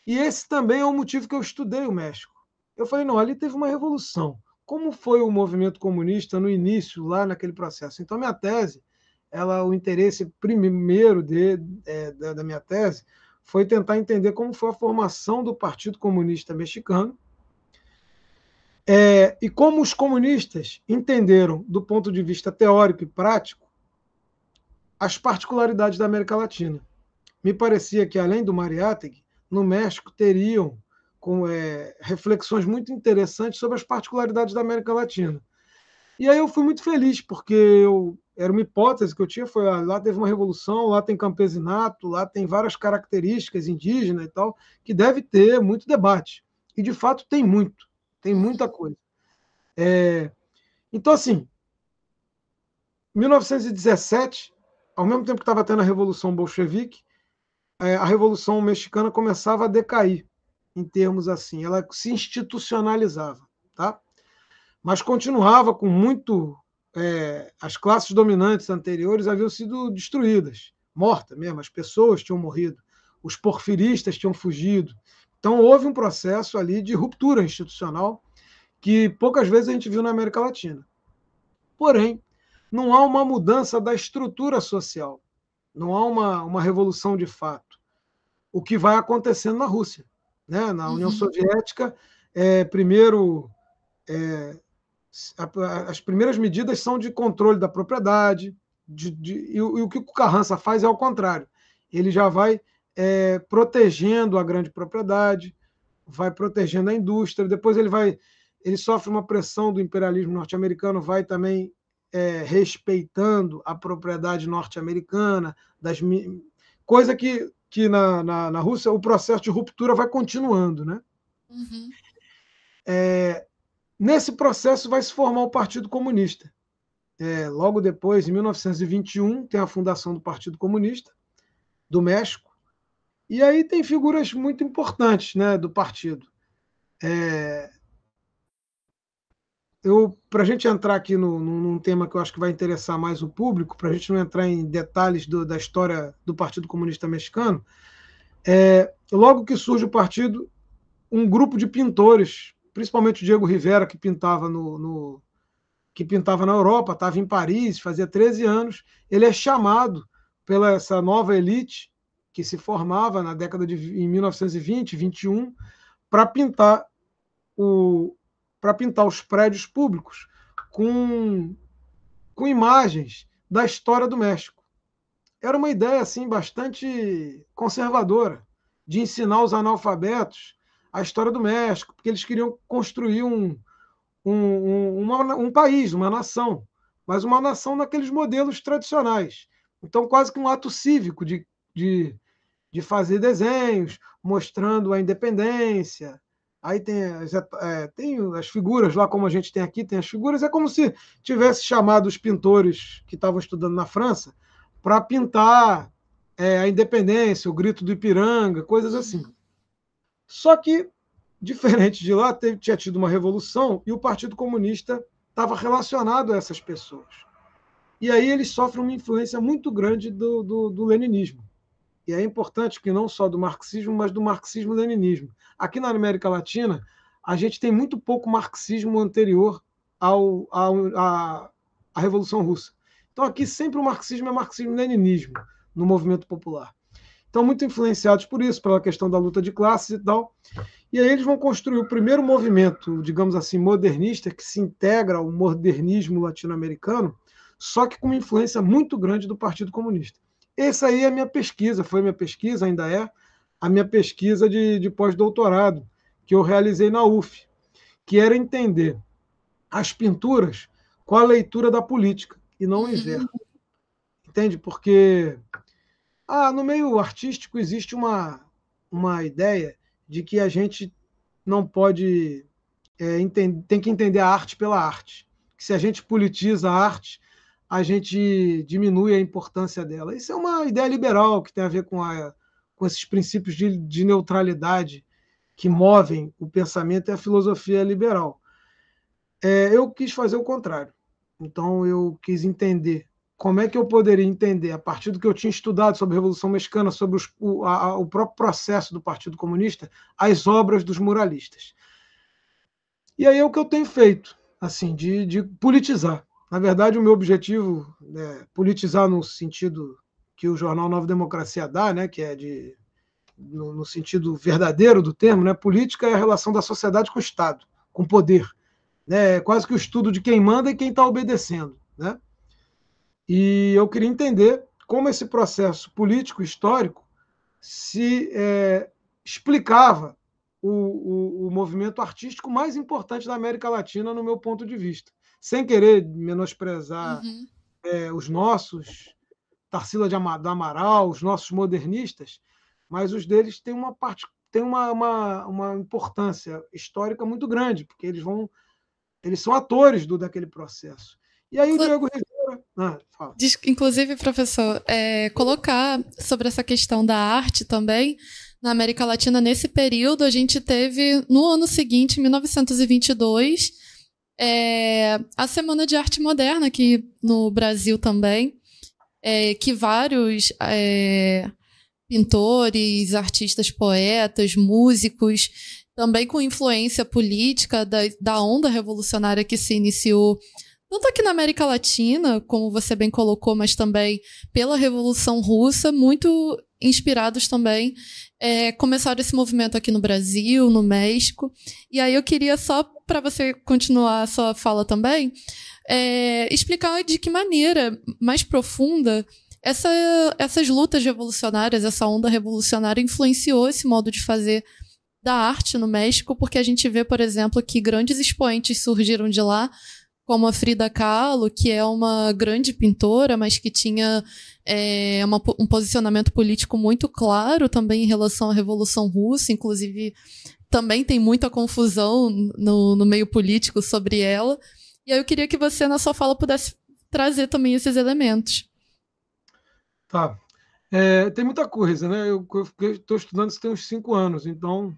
E esse também é o motivo que eu estudei o México. Eu falei, não, ali teve uma revolução. Como foi o movimento comunista no início, lá naquele processo? Então, minha tese, ela, o interesse primeiro de, é, da, minha tese foi tentar entender como foi a formação do Partido Comunista Mexicano é, e como os comunistas entenderam, do ponto de vista teórico e prático, as particularidades da América Latina. Me parecia que, além do Mariátegui, no México teriam com, é, reflexões muito interessantes sobre as particularidades da América Latina. E aí eu fui muito feliz, porque eu, era uma hipótese que eu tinha, foi ah, lá teve uma revolução, lá tem campesinato, lá tem várias características indígenas e tal, que deve ter muito debate. E de fato tem muito, tem muita coisa. É, então, assim, 1917, ao mesmo tempo que estava tendo a Revolução Bolchevique, é, a Revolução Mexicana começava a decair, em termos assim, ela se institucionalizava, tá? Mas continuava com muito. É, as classes dominantes anteriores haviam sido destruídas, mortas mesmo, as pessoas tinham morrido, os porfiristas tinham fugido. Então houve um processo ali de ruptura institucional que poucas vezes a gente viu na América Latina. Porém, não há uma mudança da estrutura social, não há uma, uma revolução de fato. O que vai acontecendo na Rússia. Né? Na União uhum. Soviética, é, primeiro, é, as primeiras medidas são de controle da propriedade, de, de, e, e, o que o Carrança faz é ao contrário. Ele já vai é, protegendo a grande propriedade, vai protegendo a indústria, depois ele vai ele sofre uma pressão do imperialismo norte-americano, vai também é, respeitando a propriedade norte-americana, das coisa que, que na, na, na, Rússia o processo de ruptura vai continuando. Né? Uhum. É, nesse processo vai se formar o Partido Comunista. É, logo depois, em 1921, tem a fundação do Partido Comunista do México, e aí tem figuras muito importantes né, do partido. É, eu para a gente entrar aqui no, num tema que eu acho que vai interessar mais o público, para a gente não entrar em detalhes do, da história do Partido Comunista Mexicano, é, logo que surge o partido, um grupo de pintores, principalmente o Diego Rivera, que pintava no, no que pintava na Europa, estava em Paris, fazia 13 anos, ele é chamado pela essa nova elite que se formava na década de em 1920, 21, para pintar o, para pintar os prédios públicos com, com imagens da história do México. Era uma ideia assim bastante conservadora de ensinar os analfabetos a história do México, porque eles queriam construir um, um, um, uma, um país, uma nação, mas uma nação naqueles modelos tradicionais. Então, quase que um ato cívico de, de, de fazer desenhos mostrando a independência, Aí tem as, é, tem as figuras lá, como a gente tem aqui, tem as figuras. É como se tivesse chamado os pintores que estavam estudando na França para pintar é, a independência, o grito do Ipiranga, coisas assim. Só que, diferente de lá, teve, tinha tido uma revolução e o Partido Comunista estava relacionado a essas pessoas. E aí eles sofrem uma influência muito grande do, do, do leninismo. E é importante que não só do marxismo, mas do marxismo-leninismo. Aqui na América Latina, a gente tem muito pouco marxismo anterior ao, ao, à, à Revolução Russa. Então, aqui sempre o marxismo é marxismo-leninismo no movimento popular. Então, muito influenciados por isso, pela questão da luta de classes e tal. E aí eles vão construir o primeiro movimento, digamos assim, modernista, que se integra ao modernismo latino-americano, só que com uma influência muito grande do Partido Comunista. Essa aí é a minha pesquisa, foi minha pesquisa, ainda é, a minha pesquisa de, de pós-doutorado, que eu realizei na UF, que era entender as pinturas com a leitura da política, e não o inverso. Entende? Porque ah, no meio artístico existe uma, uma ideia de que a gente não pode. É, entender, tem que entender a arte pela arte. Que se a gente politiza a arte, a gente diminui a importância dela. Isso é uma ideia liberal que tem a ver com, a, com esses princípios de, de neutralidade que movem o pensamento e a filosofia liberal. É, eu quis fazer o contrário. Então, eu quis entender como é que eu poderia entender, a partir do que eu tinha estudado sobre a Revolução Mexicana, sobre os, o, a, o próprio processo do Partido Comunista, as obras dos muralistas. E aí é o que eu tenho feito, assim, de, de politizar. Na verdade, o meu objetivo é politizar no sentido que o jornal Nova Democracia dá, né, que é de no, no, sentido verdadeiro do termo, né, política é a relação da sociedade com o Estado, com o poder, né, é quase que o estudo de quem manda e quem está obedecendo, né. E eu queria entender como esse processo político histórico se é, explicava o, o, o movimento artístico mais importante da América Latina, no meu ponto de vista sem querer menosprezar uhum. é, os nossos, Tarsila de Amaral, os nossos modernistas, mas os deles têm uma parte tem uma, uma, uma importância histórica muito grande, porque eles vão eles são atores do daquele processo. E aí o Diego Rivera. Ah, fala. Inclusive, professor, é, colocar sobre essa questão da arte também, na América Latina, nesse período, a gente teve, no ano seguinte, 1922, é, a Semana de Arte Moderna aqui no Brasil também, é, que vários é, pintores, artistas, poetas, músicos também com influência política da, da onda revolucionária que se iniciou tanto aqui na América Latina, como você bem colocou, mas também pela Revolução Russa, muito inspirados também, é, começaram esse movimento aqui no Brasil, no México. E aí eu queria só, para você continuar a sua fala também, é, explicar de que maneira mais profunda essa, essas lutas revolucionárias, essa onda revolucionária influenciou esse modo de fazer da arte no México, porque a gente vê, por exemplo, que grandes expoentes surgiram de lá, como a Frida Kahlo, que é uma grande pintora, mas que tinha é, uma, um posicionamento político muito claro também em relação à Revolução Russa, inclusive também tem muita confusão no, no meio político sobre ela. E aí eu queria que você, na sua fala, pudesse trazer também esses elementos. Tá. É, tem muita coisa, né? Eu estou estudando isso tem uns cinco anos, então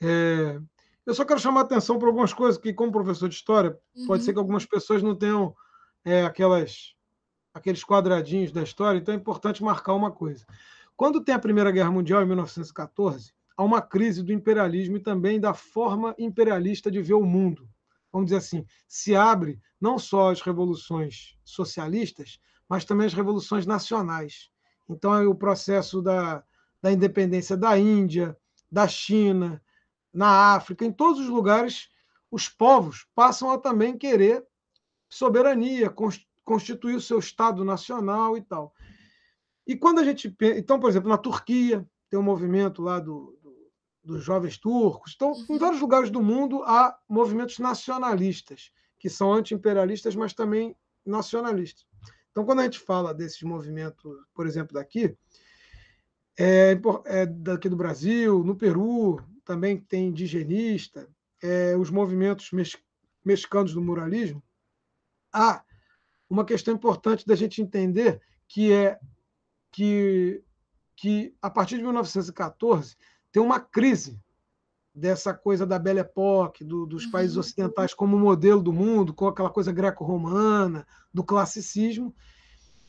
é, eu só quero chamar a atenção para algumas coisas que, como professor de história, uhum. pode ser que algumas pessoas não tenham é, aquelas, aqueles quadradinhos da história, então é importante marcar uma coisa. Quando tem a Primeira Guerra Mundial, em 1914, há uma crise do imperialismo e também da forma imperialista de ver o mundo. Vamos dizer assim, se abre não só as revoluções socialistas, mas também as revoluções nacionais. Então, é o processo da, da independência da Índia, da China, na África, em todos os lugares, os povos passam a também querer soberania, constituir o seu Estado nacional e tal. E quando a gente. Então, por exemplo, na Turquia, tem um movimento lá do, do, dos jovens turcos. Então, em uhum. vários lugares do mundo há movimentos nacionalistas, que são anti-imperialistas, mas também nacionalistas. Então, quando a gente fala desses movimentos, por exemplo, daqui, é, é daqui do Brasil, no Peru, também tem indigenista, é, os movimentos mexicanos do muralismo, há uma questão importante da gente entender que é que, que a partir de 1914 tem uma crise dessa coisa da Belle Époque, do, dos uhum. países ocidentais como modelo do mundo, com aquela coisa greco-romana, do classicismo,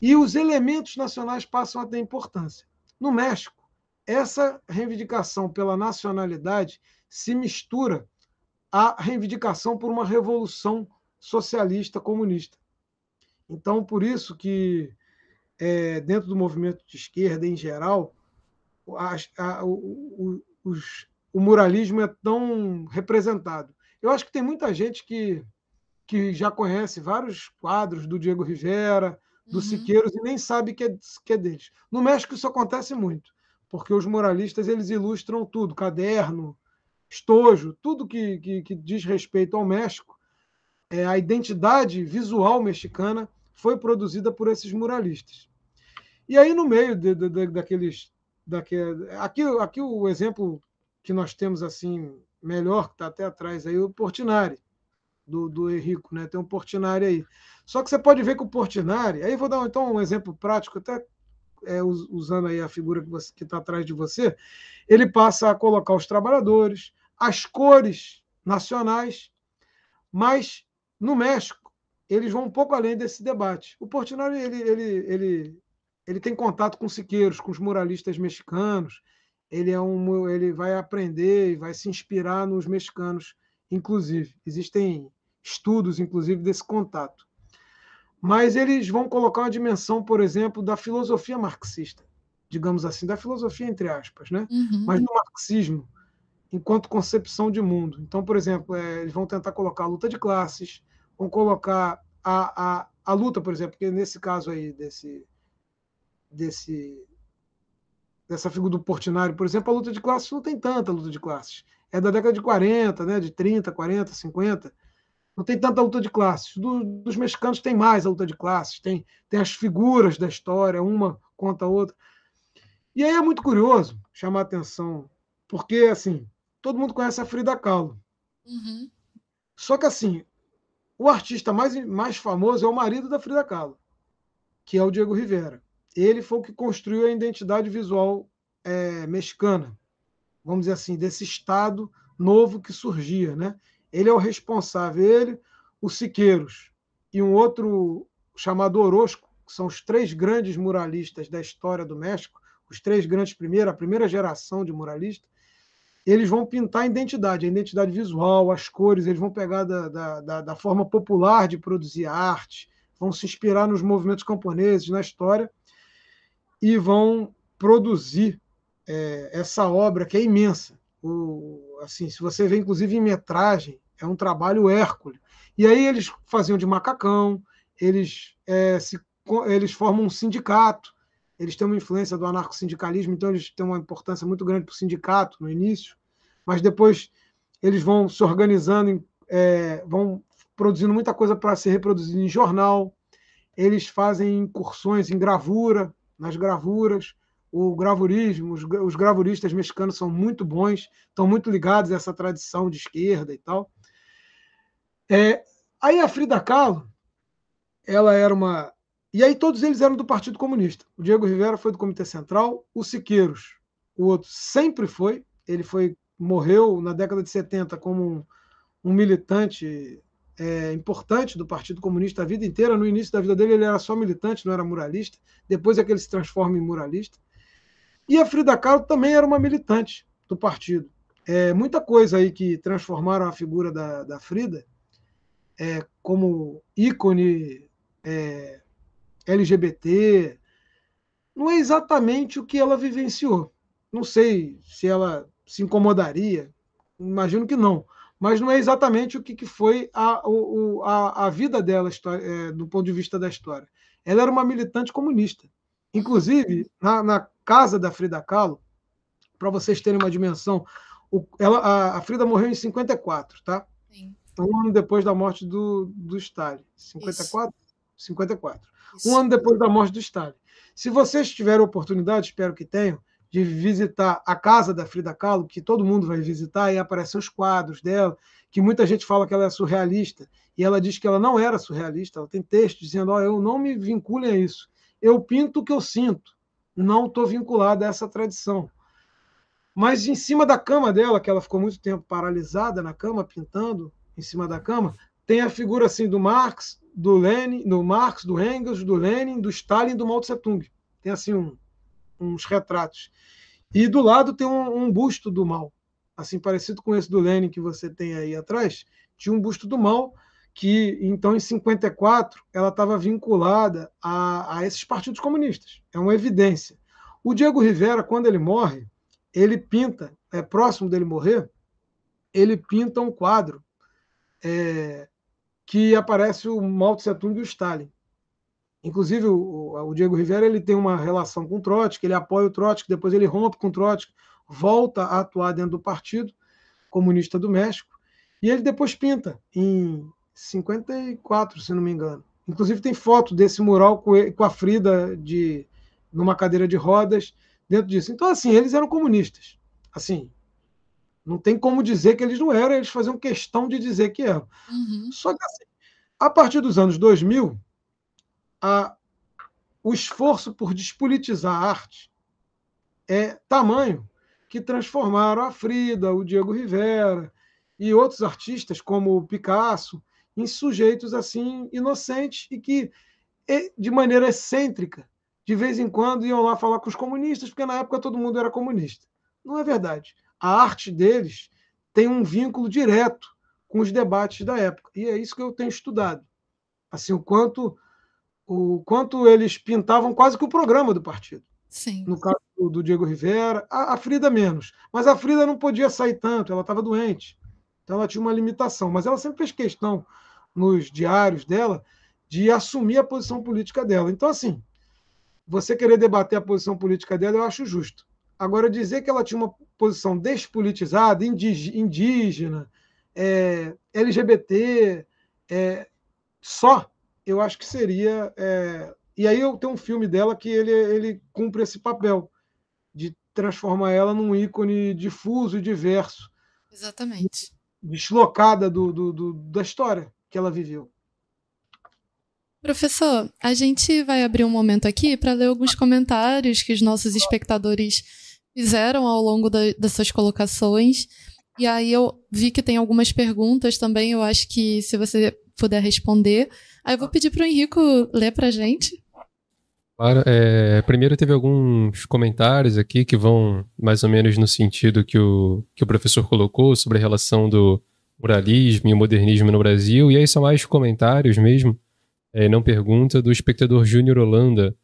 e os elementos nacionais passam a ter importância. No México, essa reivindicação pela nacionalidade se mistura à reivindicação por uma revolução socialista comunista. Então, por isso que, é, dentro do movimento de esquerda em geral, a, a, o, o, o muralismo é tão representado. Eu acho que tem muita gente que, que já conhece vários quadros do Diego Rivera, do uhum. Siqueiros, e nem sabe que é, que é deles. No México, isso acontece muito porque os moralistas eles ilustram tudo, caderno, estojo, tudo que, que, que diz respeito ao México. É, a identidade visual mexicana foi produzida por esses muralistas. E aí, no meio de, de, de, daqueles. Daquele, aqui, aqui o exemplo que nós temos assim melhor, que está até atrás aí, o Portinari, do, do Henrico, né? Tem um Portinari aí. Só que você pode ver que o Portinari, aí vou dar então um exemplo prático, até é, usando aí a figura que está atrás de você, ele passa a colocar os trabalhadores, as cores nacionais, mas no México eles vão um pouco além desse debate. O Portinari ele, ele, ele, ele tem contato com siqueiros, com os muralistas mexicanos. Ele é um, ele vai aprender e vai se inspirar nos mexicanos, inclusive. Existem estudos, inclusive, desse contato mas eles vão colocar uma dimensão, por exemplo, da filosofia marxista, digamos assim, da filosofia entre aspas, né? Uhum. Mas do marxismo enquanto concepção de mundo. Então, por exemplo, é, eles vão tentar colocar a luta de classes, vão colocar a, a, a luta, por exemplo, que nesse caso aí desse desse dessa figura do Portinari, por exemplo, a luta de classes não tem tanta luta de classes. É da década de 40, né, de 30, 40, 50 não tem tanta luta de classes. Do, dos mexicanos tem mais a luta de classes, tem, tem as figuras da história, uma conta a outra. E aí é muito curioso chamar a atenção, porque assim, todo mundo conhece a Frida Kahlo. Uhum. Só que assim, o artista mais, mais famoso é o marido da Frida Kahlo, que é o Diego Rivera. Ele foi o que construiu a identidade visual é, mexicana, vamos dizer assim, desse estado novo que surgia, né? Ele é o responsável, ele, o Siqueiros e um outro chamado Orozco, que são os três grandes muralistas da história do México, os três grandes primeiros, a primeira geração de muralistas, eles vão pintar a identidade, a identidade visual, as cores, eles vão pegar da, da, da, da forma popular de produzir arte, vão se inspirar nos movimentos camponeses, na história, e vão produzir é, essa obra que é imensa. O, assim, se você vê, inclusive, em metragem, é um trabalho hércules. E aí eles faziam de macacão, eles, é, se, eles formam um sindicato, eles têm uma influência do anarco-sindicalismo, então eles têm uma importância muito grande para o sindicato no início, mas depois eles vão se organizando, é, vão produzindo muita coisa para ser reproduzida em jornal, eles fazem incursões em gravura, nas gravuras, o gravurismo, os, os gravuristas mexicanos são muito bons, estão muito ligados a essa tradição de esquerda e tal. É, aí a Frida Kahlo, ela era uma. E aí todos eles eram do Partido Comunista. O Diego Rivera foi do Comitê Central, o Siqueiros, o outro sempre foi. Ele foi morreu na década de 70 como um, um militante é, importante do Partido Comunista a vida inteira. No início da vida dele, ele era só militante, não era muralista. Depois é que ele se transforma em muralista. E a Frida Kahlo também era uma militante do partido. É, muita coisa aí que transformaram a figura da, da Frida é, como ícone é, LGBT não é exatamente o que ela vivenciou. Não sei se ela se incomodaria, imagino que não, mas não é exatamente o que, que foi a, a, a vida dela é, do ponto de vista da história. Ela era uma militante comunista. Inclusive, na, na casa da Frida Kahlo, para vocês terem uma dimensão, o, ela, a, a, Frida morreu em 54, tá? Sim. Um ano depois da morte do, do Stalin. 54? Isso. 54. Isso. Um ano depois da morte do Stalin. Se vocês tiverem oportunidade, espero que tenham, de visitar a casa da Frida Kahlo, que todo mundo vai visitar, e aparecem os quadros dela, que muita gente fala que ela é surrealista, e ela diz que ela não era surrealista, ela tem texto dizendo, oh, eu não me vincule a isso, eu pinto o que eu sinto, não estou vinculada a essa tradição. Mas em cima da cama dela, que ela ficou muito tempo paralisada na cama, pintando em cima da cama, tem a figura assim do Marx, do Lenin, do Marx, do Engels, do Lenin, do Stalin, do Mao Tse Tung. Tem assim um, uns retratos. E do lado tem um, um, busto do mal, assim parecido com esse do Lenin que você tem aí atrás. Tinha um busto do mal que, então, em 54, ela estava vinculada a, a esses partidos comunistas. É uma evidência. O Diego Rivera, quando ele morre, ele pinta, é próximo dele morrer, ele pinta um quadro é, que aparece o Mao Tse Tung e o Stalin. Inclusive, o, o, Diego Rivera ele tem uma relação com o Trotsky, ele apoia o Trotsky, depois ele rompe com o Trotsky, volta a atuar dentro do Partido Comunista do México, e ele depois pinta, em 54, se não me engano. Inclusive, tem foto desse mural com, ele, com a Frida de, numa cadeira de rodas dentro disso. Então, assim, eles eram comunistas. Assim, não tem como dizer que eles não eram, eles faziam questão de dizer que eram. Uhum. Só que, assim, a partir dos anos 2000, a, o esforço por despolitizar a arte é tamanho que transformaram a Frida, o Diego Rivera e outros artistas como o Picasso em sujeitos assim inocentes e que de maneira excêntrica de vez em quando iam lá falar com os comunistas porque na época todo mundo era comunista. Não é verdade. A arte deles tem um vínculo direto com os debates da época e é isso que eu tenho estudado. Assim, o quanto o quanto eles pintavam quase que o programa do partido. Sim. No caso do, Diego Rivera, a, a, Frida menos. Mas a Frida não podia sair tanto, ela estava doente. Então ela tinha uma limitação. Mas ela sempre fez questão, nos diários dela, de assumir a posição política dela. Então, assim, você querer debater a posição política dela, eu acho justo. Agora, dizer que ela tinha uma posição despolitizada, indígena, é, LGBT, é, só eu acho que seria. É... E aí eu tenho um filme dela que ele, ele cumpre esse papel de transformar ela num ícone difuso e diverso. Exatamente. Deslocada do, do, do, da história que ela viveu. Professor, a gente vai abrir um momento aqui para ler alguns comentários que os nossos espectadores fizeram ao longo da, das suas colocações. E aí eu vi que tem algumas perguntas também, eu acho que se você puder responder. Aí eu vou pedir para o Henrico ler para a gente. Claro, é, primeiro teve alguns comentários aqui que vão mais ou menos no sentido que o, que o professor colocou sobre a relação do muralismo e o modernismo no Brasil, e aí são mais comentários mesmo, é, não pergunta, do espectador Júnior Holanda.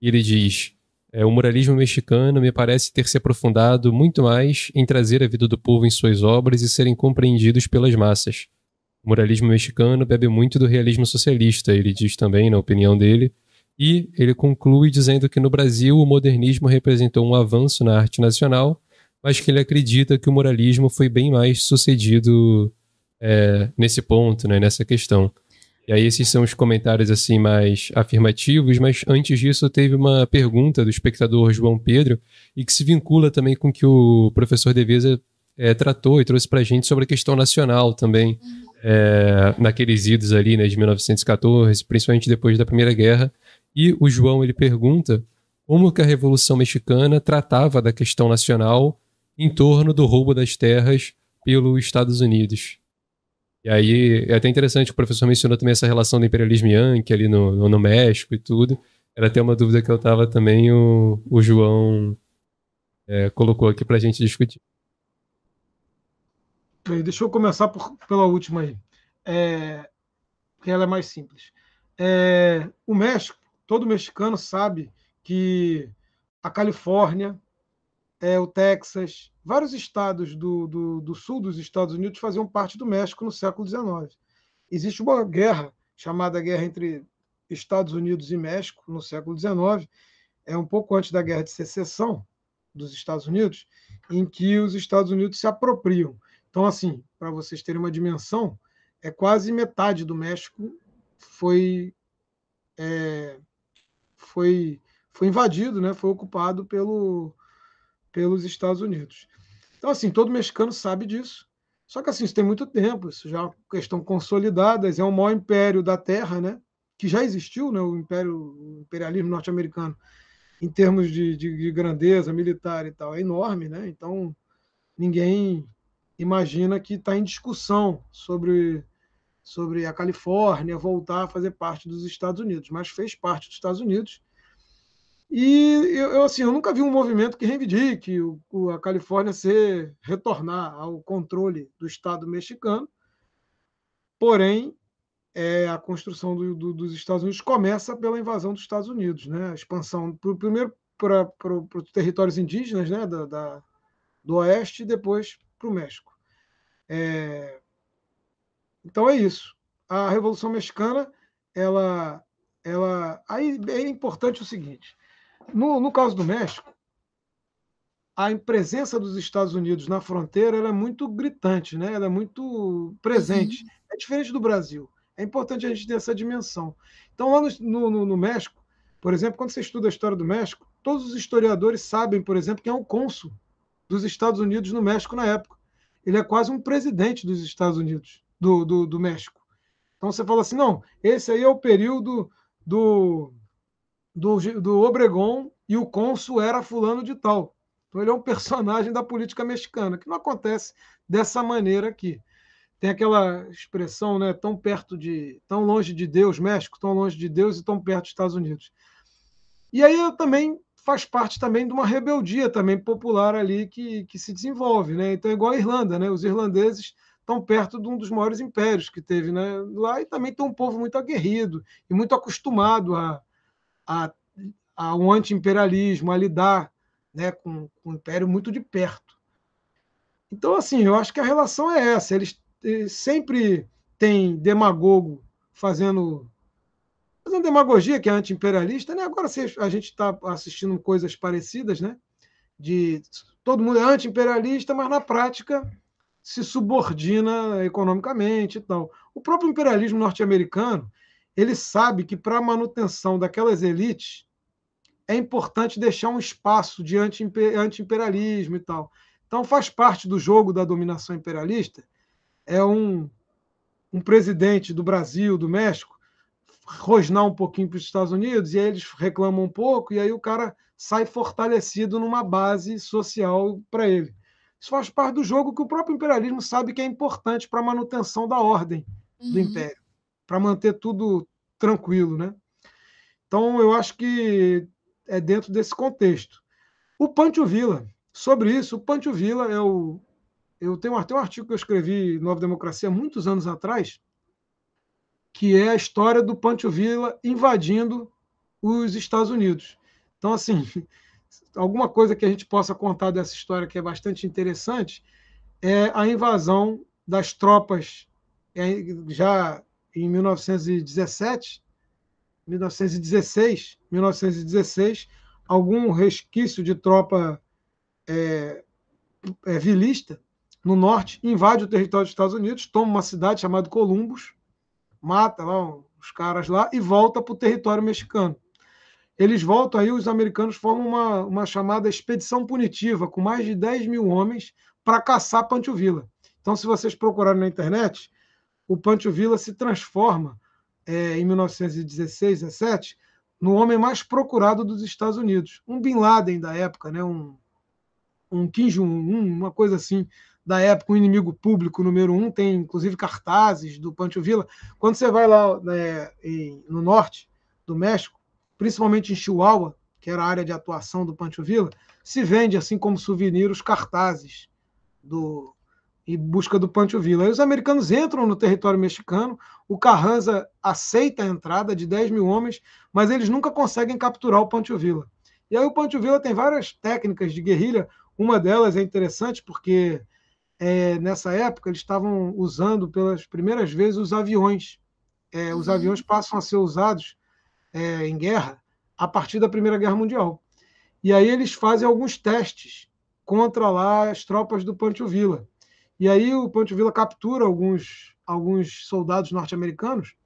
Ele diz: é, O muralismo mexicano me parece ter se aprofundado muito mais em trazer a vida do povo em suas obras e serem compreendidos pelas massas. O muralismo mexicano bebe muito do realismo socialista, ele diz também, na opinião dele e ele conclui dizendo que no Brasil o modernismo representou um avanço na arte nacional, mas que ele acredita que o moralismo foi bem mais sucedido é, nesse ponto, né, nessa questão. E aí esses são os comentários assim mais afirmativos, mas antes disso teve uma pergunta do espectador João Pedro e que se vincula também com o que o professor Deveza é, tratou e trouxe para a gente sobre a questão nacional também, é, naqueles idos ali né, de 1914, principalmente depois da Primeira Guerra, e o João ele pergunta como que a Revolução Mexicana tratava da questão nacional em torno do roubo das terras pelos Estados Unidos. E aí é até interessante o professor mencionou também essa relação do imperialismo yankee ali no, no México e tudo. Era até uma dúvida que eu estava também, o, o João é, colocou aqui para a gente discutir. Deixa eu começar por, pela última aí, é, que ela é mais simples. É, o México todo mexicano sabe que a Califórnia, é, o Texas, vários estados do, do, do, sul dos Estados Unidos faziam parte do México no século XIX. Existe uma guerra chamada Guerra entre Estados Unidos e México no século XIX, é um pouco antes da Guerra de Secessão dos Estados Unidos, em que os Estados Unidos se apropriam. Então, assim, para vocês terem uma dimensão, é quase metade do México foi é, foi, foi invadido, né? foi ocupado pelo, pelos Estados Unidos. Então, assim, todo mexicano sabe disso. Só que, assim, isso tem muito tempo, isso já é uma questão consolidada, é o maior império da Terra, né? que já existiu, né? o, império, o imperialismo norte-americano, em termos de, de, de, grandeza militar e tal, é enorme. Né? Então, ninguém imagina que está em discussão sobre sobre a Califórnia voltar a fazer parte dos Estados Unidos, mas fez parte dos Estados Unidos. E eu, assim, eu nunca vi um movimento que reivindique o, o, a Califórnia ser retornar ao controle do Estado mexicano. Porém, é, a construção do, do, dos Estados Unidos começa pela invasão dos Estados Unidos, né? A expansão pro, primeiro para os territórios indígenas, né? Da, da, do oeste e depois para o México. É, então é isso. A Revolução Mexicana, ela, ela, aí é importante o seguinte: no, no caso do México, a presença dos Estados Unidos na fronteira é muito gritante, né? ela é muito presente. Uhum. É diferente do Brasil. É importante a gente ter essa dimensão. Então, lá no, no, no, México, por exemplo, quando você estuda a história do México, todos os historiadores sabem, por exemplo, quem é o cônsul dos Estados Unidos no México na época. Ele é quase um presidente dos Estados Unidos do, do, do México. Então você fala assim, não, esse aí é o período do, do, do Obregon e o cônsul era fulano de tal. Então ele é um personagem da política mexicana, que não acontece dessa maneira aqui. Tem aquela expressão, né, tão perto de, tão longe de Deus, México, tão longe de Deus e tão perto dos Estados Unidos. E aí também faz parte também de uma rebeldia também popular ali que, que se desenvolve, né? Então é igual a Irlanda, né? Os irlandeses tão perto de um dos maiores impérios que teve né, lá, e também tem um povo muito aguerrido e muito acostumado a, a, um anti-imperialismo, a lidar né, com, com o império muito de perto. Então, assim, eu acho que a relação é essa. Eles, eles sempre têm demagogo fazendo fazendo demagogia que é anti-imperialista, né? Agora a gente está assistindo coisas parecidas, né? De todo mundo é anti-imperialista, mas na prática se subordina economicamente e tal. O próprio imperialismo norte-americano, ele sabe que para a manutenção daquelas elites é importante deixar um espaço de anti-imperialismo e tal. Então faz parte do jogo da dominação imperialista é um, um presidente do Brasil, do México, rosnar um pouquinho para os Estados Unidos, e aí eles reclamam um pouco, e aí o cara sai fortalecido numa base social para ele. Isso faz parte do jogo que o próprio imperialismo sabe que é importante para a manutenção da ordem uhum. do império, para manter tudo tranquilo, né? Então, eu acho que é dentro desse contexto. O Pancho Villa, sobre isso, o Pancho Villa é o. Eu tenho até um artigo que eu escrevi Nova Democracia muitos anos atrás, que é a história do Pancho Villa invadindo os Estados Unidos. Então, assim, alguma coisa que a gente possa contar dessa história que é bastante interessante é a invasão das tropas é, já em 1917, 1916, 1916, algum resquício de tropa é, é, vilista no norte invade o território dos Estados Unidos, toma uma cidade chamada Columbus, mata lá os caras lá e volta para o território mexicano. Eles voltam aí, os americanos formam uma, uma chamada expedição punitiva, com mais de 10 mil homens, para caçar Pancho Villa. Então, se vocês procurarem na internet, o Pancho Villa se transforma, é, em 1916, 17, no homem mais procurado dos Estados Unidos. Um Bin Laden da época, né? um, um Kim Jong-un, uma coisa assim da época, um inimigo público número um, tem inclusive cartazes do Pancho Villa. Quando você vai lá né, em, no norte do México, principalmente em Chihuahua, que era a área de atuação do Pancho Villa, se vende assim como souvenir os cartazes do em busca do Pancho Villa. Aí os americanos entram no território mexicano, o Carranza aceita a entrada de 10 mil homens, mas eles nunca conseguem capturar o Pancho Villa. E aí o Pancho Villa tem várias técnicas de guerrilha, uma delas é interessante porque é, nessa época eles estavam usando pelas primeiras vezes os aviões. É, os uhum. aviões passam a ser usados é, em guerra a partir da Primeira Guerra Mundial. E aí eles fazem alguns testes contra lá as tropas do Pancho Villa. E aí o Pancho Villa captura alguns, alguns soldados norte-americanos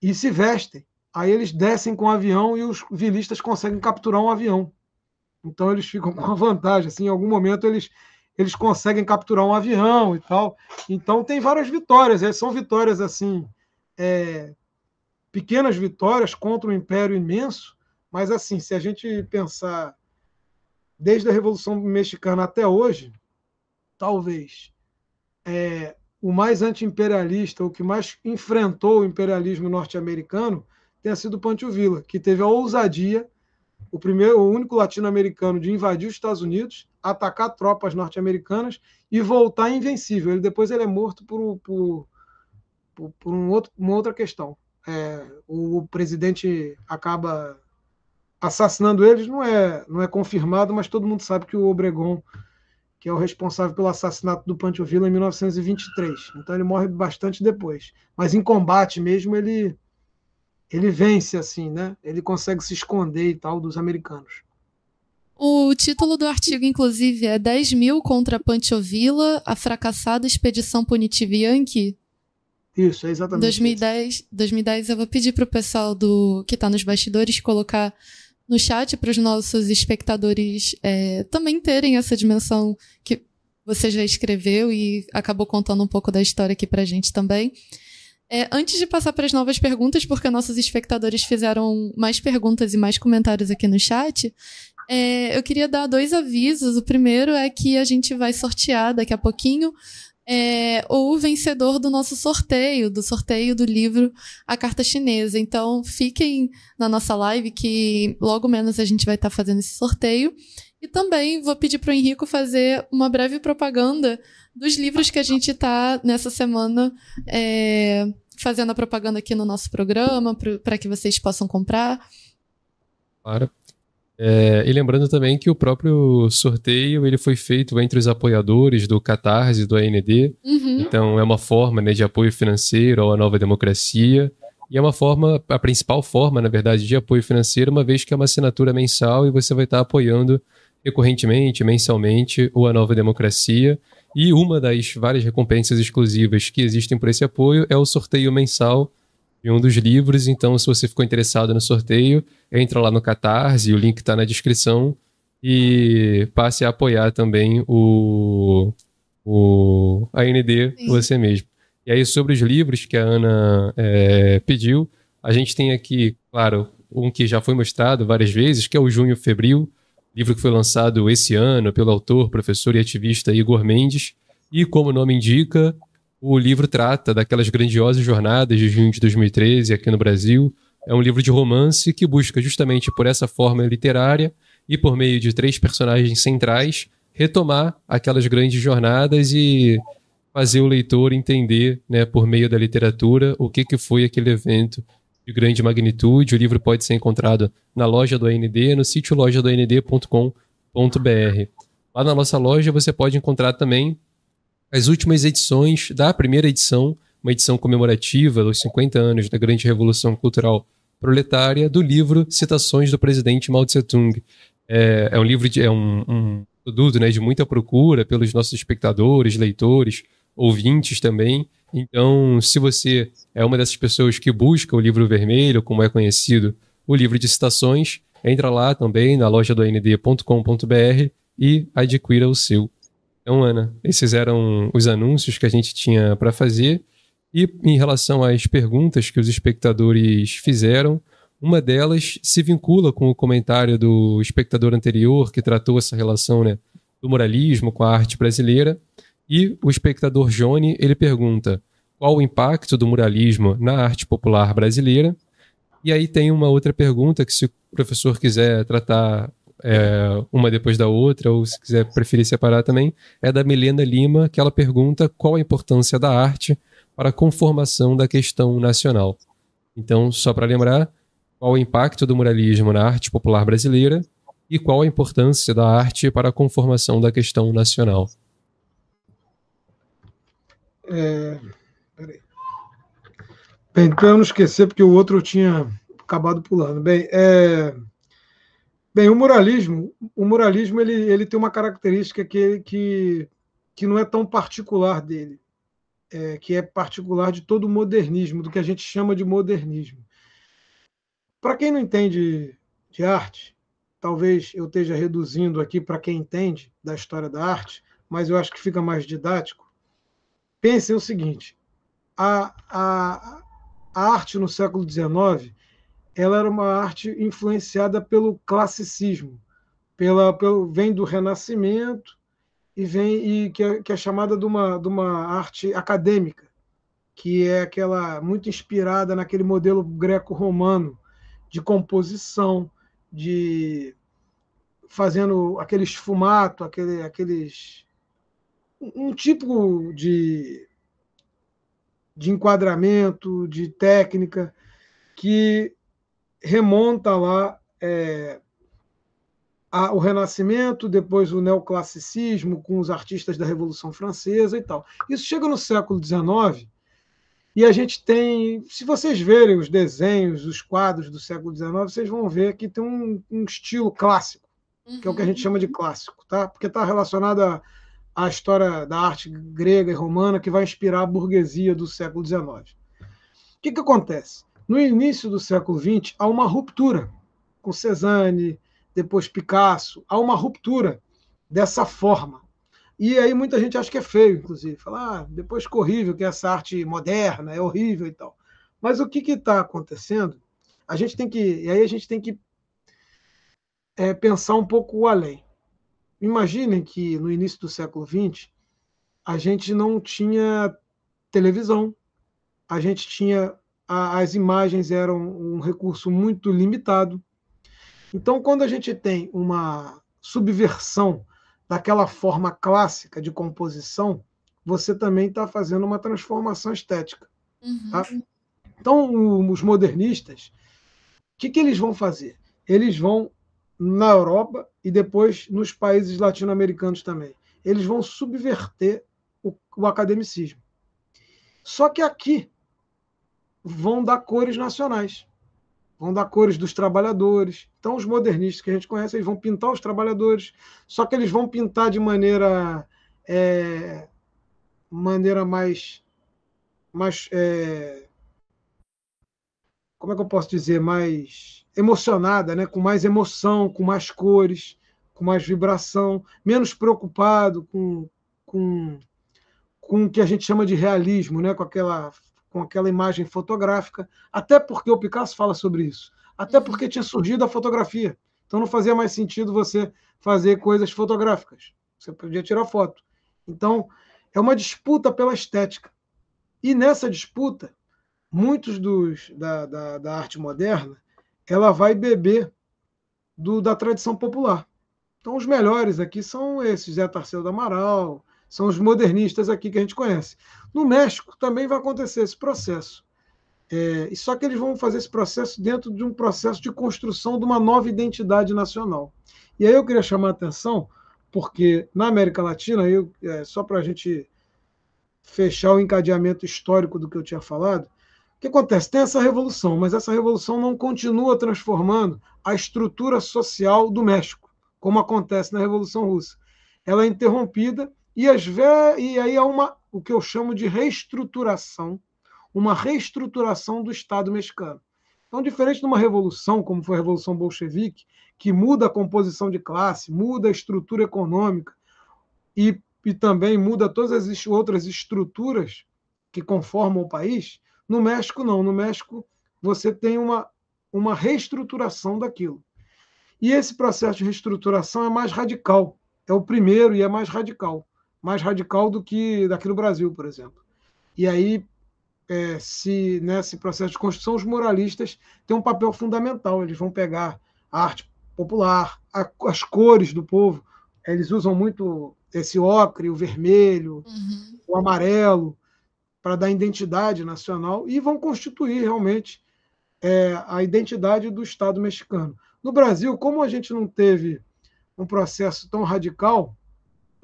e se vestem. Aí eles descem com o avião e os vilistas conseguem capturar um avião. Então eles ficam com uma vantagem. Assim, em algum momento eles, eles conseguem capturar um avião e tal. Então tem várias vitórias. É, são vitórias assim, é, pequenas vitórias contra um império imenso. Mas assim, se a gente pensar desde a Revolução Mexicana até hoje, talvez é, o mais anti-imperialista, o que mais enfrentou o imperialismo norte-americano, tenha sido Pancho Villa, que teve a ousadia, o primeiro, o único latino-americano de invadir os Estados Unidos, atacar tropas norte-americanas e voltar invencível. Ele depois ele é morto por, por, por, por um outro, uma outra questão. É, o presidente acaba assassinando eles, não é, não é confirmado, mas todo mundo sabe que o Obregon que é o responsável pelo assassinato do Pancho Villa em 1923. Então ele morre bastante depois. Mas em combate mesmo ele ele vence assim, né? Ele consegue se esconder e tal dos americanos. O título do artigo, inclusive, é 10 mil contra Pancho Villa, a fracassada expedição punitiva Yankee. Isso, é exatamente 2010, isso. 2010 eu vou pedir para o pessoal do que está nos bastidores colocar no chat para os nossos espectadores é, também terem essa dimensão que você já escreveu e acabou contando um pouco da história aqui para a gente também. É, antes de passar para as novas perguntas, porque nossos espectadores fizeram mais perguntas e mais comentários aqui no chat, é, eu queria dar dois avisos. O primeiro é que a gente vai sortear daqui a pouquinho é, o vencedor do nosso sorteio, do sorteio do livro A Carta Chinesa. Então, fiquem na nossa live que logo menos a gente vai estar tá fazendo esse sorteio. E também vou pedir para o Henrico fazer uma breve propaganda dos livros que a gente está nessa semana é, fazendo a propaganda aqui no nosso programa, para que vocês possam comprar. Claro. É, e lembrando também que o próprio sorteio ele foi feito entre os apoiadores do Catarse e do AND. Uhum. Então é uma forma né, de apoio financeiro à nova democracia. E é uma forma, a principal forma, na verdade, de apoio financeiro, uma vez que é uma assinatura mensal e você vai estar apoiando recorrentemente, mensalmente, o A Nova Democracia. E uma das várias recompensas exclusivas que existem por esse apoio é o sorteio mensal de um dos livros. Então, se você ficou interessado no sorteio, entra lá no Catarse, o link está na descrição. E passe a apoiar também o, o AND Sim. você mesmo. E aí, sobre os livros que a Ana é, pediu, a gente tem aqui, claro, um que já foi mostrado várias vezes, que é o Junho Febril, livro que foi lançado esse ano pelo autor, professor e ativista Igor Mendes. E como o nome indica, o livro trata daquelas grandiosas jornadas de junho de 2013 aqui no Brasil, é um livro de romance que busca justamente por essa forma literária e por meio de três personagens centrais retomar aquelas grandes jornadas e fazer o leitor entender, né, por meio da literatura, o que, que foi aquele evento de grande magnitude. O livro pode ser encontrado na loja do AND, no sítio lojadoand.com.br. Lá na nossa loja você pode encontrar também as últimas edições da primeira edição, uma edição comemorativa dos 50 anos da grande revolução cultural proletária, do livro Citações do Presidente Mao Tse Tung. É, é um livro de, é um, um produto né, de muita procura pelos nossos espectadores, leitores, ouvintes também. Então, se você é uma dessas pessoas que busca o livro vermelho, como é conhecido, o livro de citações, entra lá também na loja do AND.com.br e adquira o seu. Então, Ana, esses eram os anúncios que a gente tinha para fazer. E em relação às perguntas que os espectadores fizeram, uma delas se vincula com o comentário do espectador anterior que tratou essa relação né, do moralismo com a arte brasileira. E o espectador Johnny, ele pergunta qual o impacto do muralismo na arte popular brasileira. E aí tem uma outra pergunta que se o professor quiser tratar é, uma depois da outra, ou se quiser preferir separar também, é da Milena Lima, que ela pergunta qual a importância da arte para a conformação da questão nacional. Então, só para lembrar, qual o impacto do muralismo na arte popular brasileira e qual a importância da arte para a conformação da questão nacional. É. Bem, para eu não esquecer, porque o outro eu tinha acabado pulando. Bem, é, bem o muralismo, o muralismo ele, ele tem uma característica que, que, que não é tão particular dele, é, que é particular de todo o modernismo, do que a gente chama de modernismo. Para quem não entende de arte, talvez eu esteja reduzindo aqui para quem entende da história da arte, mas eu acho que fica mais didático Pensem o seguinte: a, a, a arte no século XIX ela era uma arte influenciada pelo classicismo, pela, pelo, vem do Renascimento e vem e que é, que é chamada de uma, de uma arte acadêmica, que é aquela muito inspirada naquele modelo greco-romano de composição, de fazendo aquele esfumato, aquele, aqueles um tipo de, de enquadramento, de técnica que remonta lá é, a, o Renascimento, depois o neoclassicismo com os artistas da Revolução Francesa e tal. Isso chega no século XIX e a gente tem, se vocês verem os desenhos, os quadros do século XIX, vocês vão ver que tem um, um estilo clássico, que é o que a gente uhum. chama de clássico, tá? Porque está relacionado a história da arte grega e romana que vai inspirar a burguesia do século XIX. O que, que acontece? No início do século XX, há uma ruptura com Cezanne, depois Picasso, há uma ruptura dessa forma. E aí muita gente acha que é feio, inclusive. Fala, ah, depois que horrível, que essa arte moderna é horrível e tal. Mas o que está acontecendo? A gente tem que, e aí a gente tem que é, pensar um pouco além. Imaginem que no início do século XX a gente não tinha televisão, a gente tinha a, as imagens eram um recurso muito limitado. Então, quando a gente tem uma subversão daquela forma clássica de composição, você também está fazendo uma transformação estética. Uhum. Tá? Então, os modernistas, o que, que eles vão fazer? Eles vão na Europa e depois nos países latino-americanos também. Eles vão subverter o, o academicismo. Só que aqui vão dar cores nacionais, vão dar cores dos trabalhadores. Então, os modernistas que a gente conhece, eles vão pintar os trabalhadores, só que eles vão pintar de maneira é, maneira mais mais é, como é que eu posso dizer mais emocionada, né? com mais emoção, com mais cores, com mais vibração, menos preocupado com, com, com o que a gente chama de realismo, né? com, aquela, com aquela imagem fotográfica, até porque o Picasso fala sobre isso, até uhum. porque tinha surgido a fotografia. Então não fazia mais sentido você fazer coisas fotográficas. Você podia tirar foto. Então, é uma disputa pela estética. E nessa disputa, muitos dos da, da, da arte moderna, ela vai beber do, da tradição popular. Então, os melhores aqui são esses, Zé Tarceu do Amaral, são os modernistas aqui que a gente conhece. No México também vai acontecer esse processo. É, só que eles vão fazer esse processo dentro de um processo de construção de uma nova identidade nacional. E aí eu queria chamar a atenção, porque na América Latina, eu, é, só para a gente fechar o encadeamento histórico do que eu tinha falado, o que acontece? Tem essa revolução, mas essa revolução não continua transformando a estrutura social do México, como acontece na Revolução Russa. Ela é interrompida e, as e aí há uma, o que eu chamo de reestruturação, uma reestruturação do Estado mexicano. Então, diferente de uma revolução, como foi a Revolução Bolchevique, que muda a composição de classe, muda a estrutura econômica e, e também muda todas as outras estruturas que conformam o país, no México, não. No México, você tem uma, uma reestruturação daquilo. E esse processo de reestruturação é mais radical. É o primeiro e é mais radical. Mais radical do que daqui no Brasil, por exemplo. E aí, é, se nesse processo de construção, os moralistas têm um papel fundamental. Eles vão pegar a arte popular, a, as cores do povo. Eles usam muito esse ocre, o vermelho, uhum. o amarelo, para dar identidade nacional e vão constituir realmente é, a identidade do Estado mexicano. No Brasil, como a gente não teve um processo tão radical,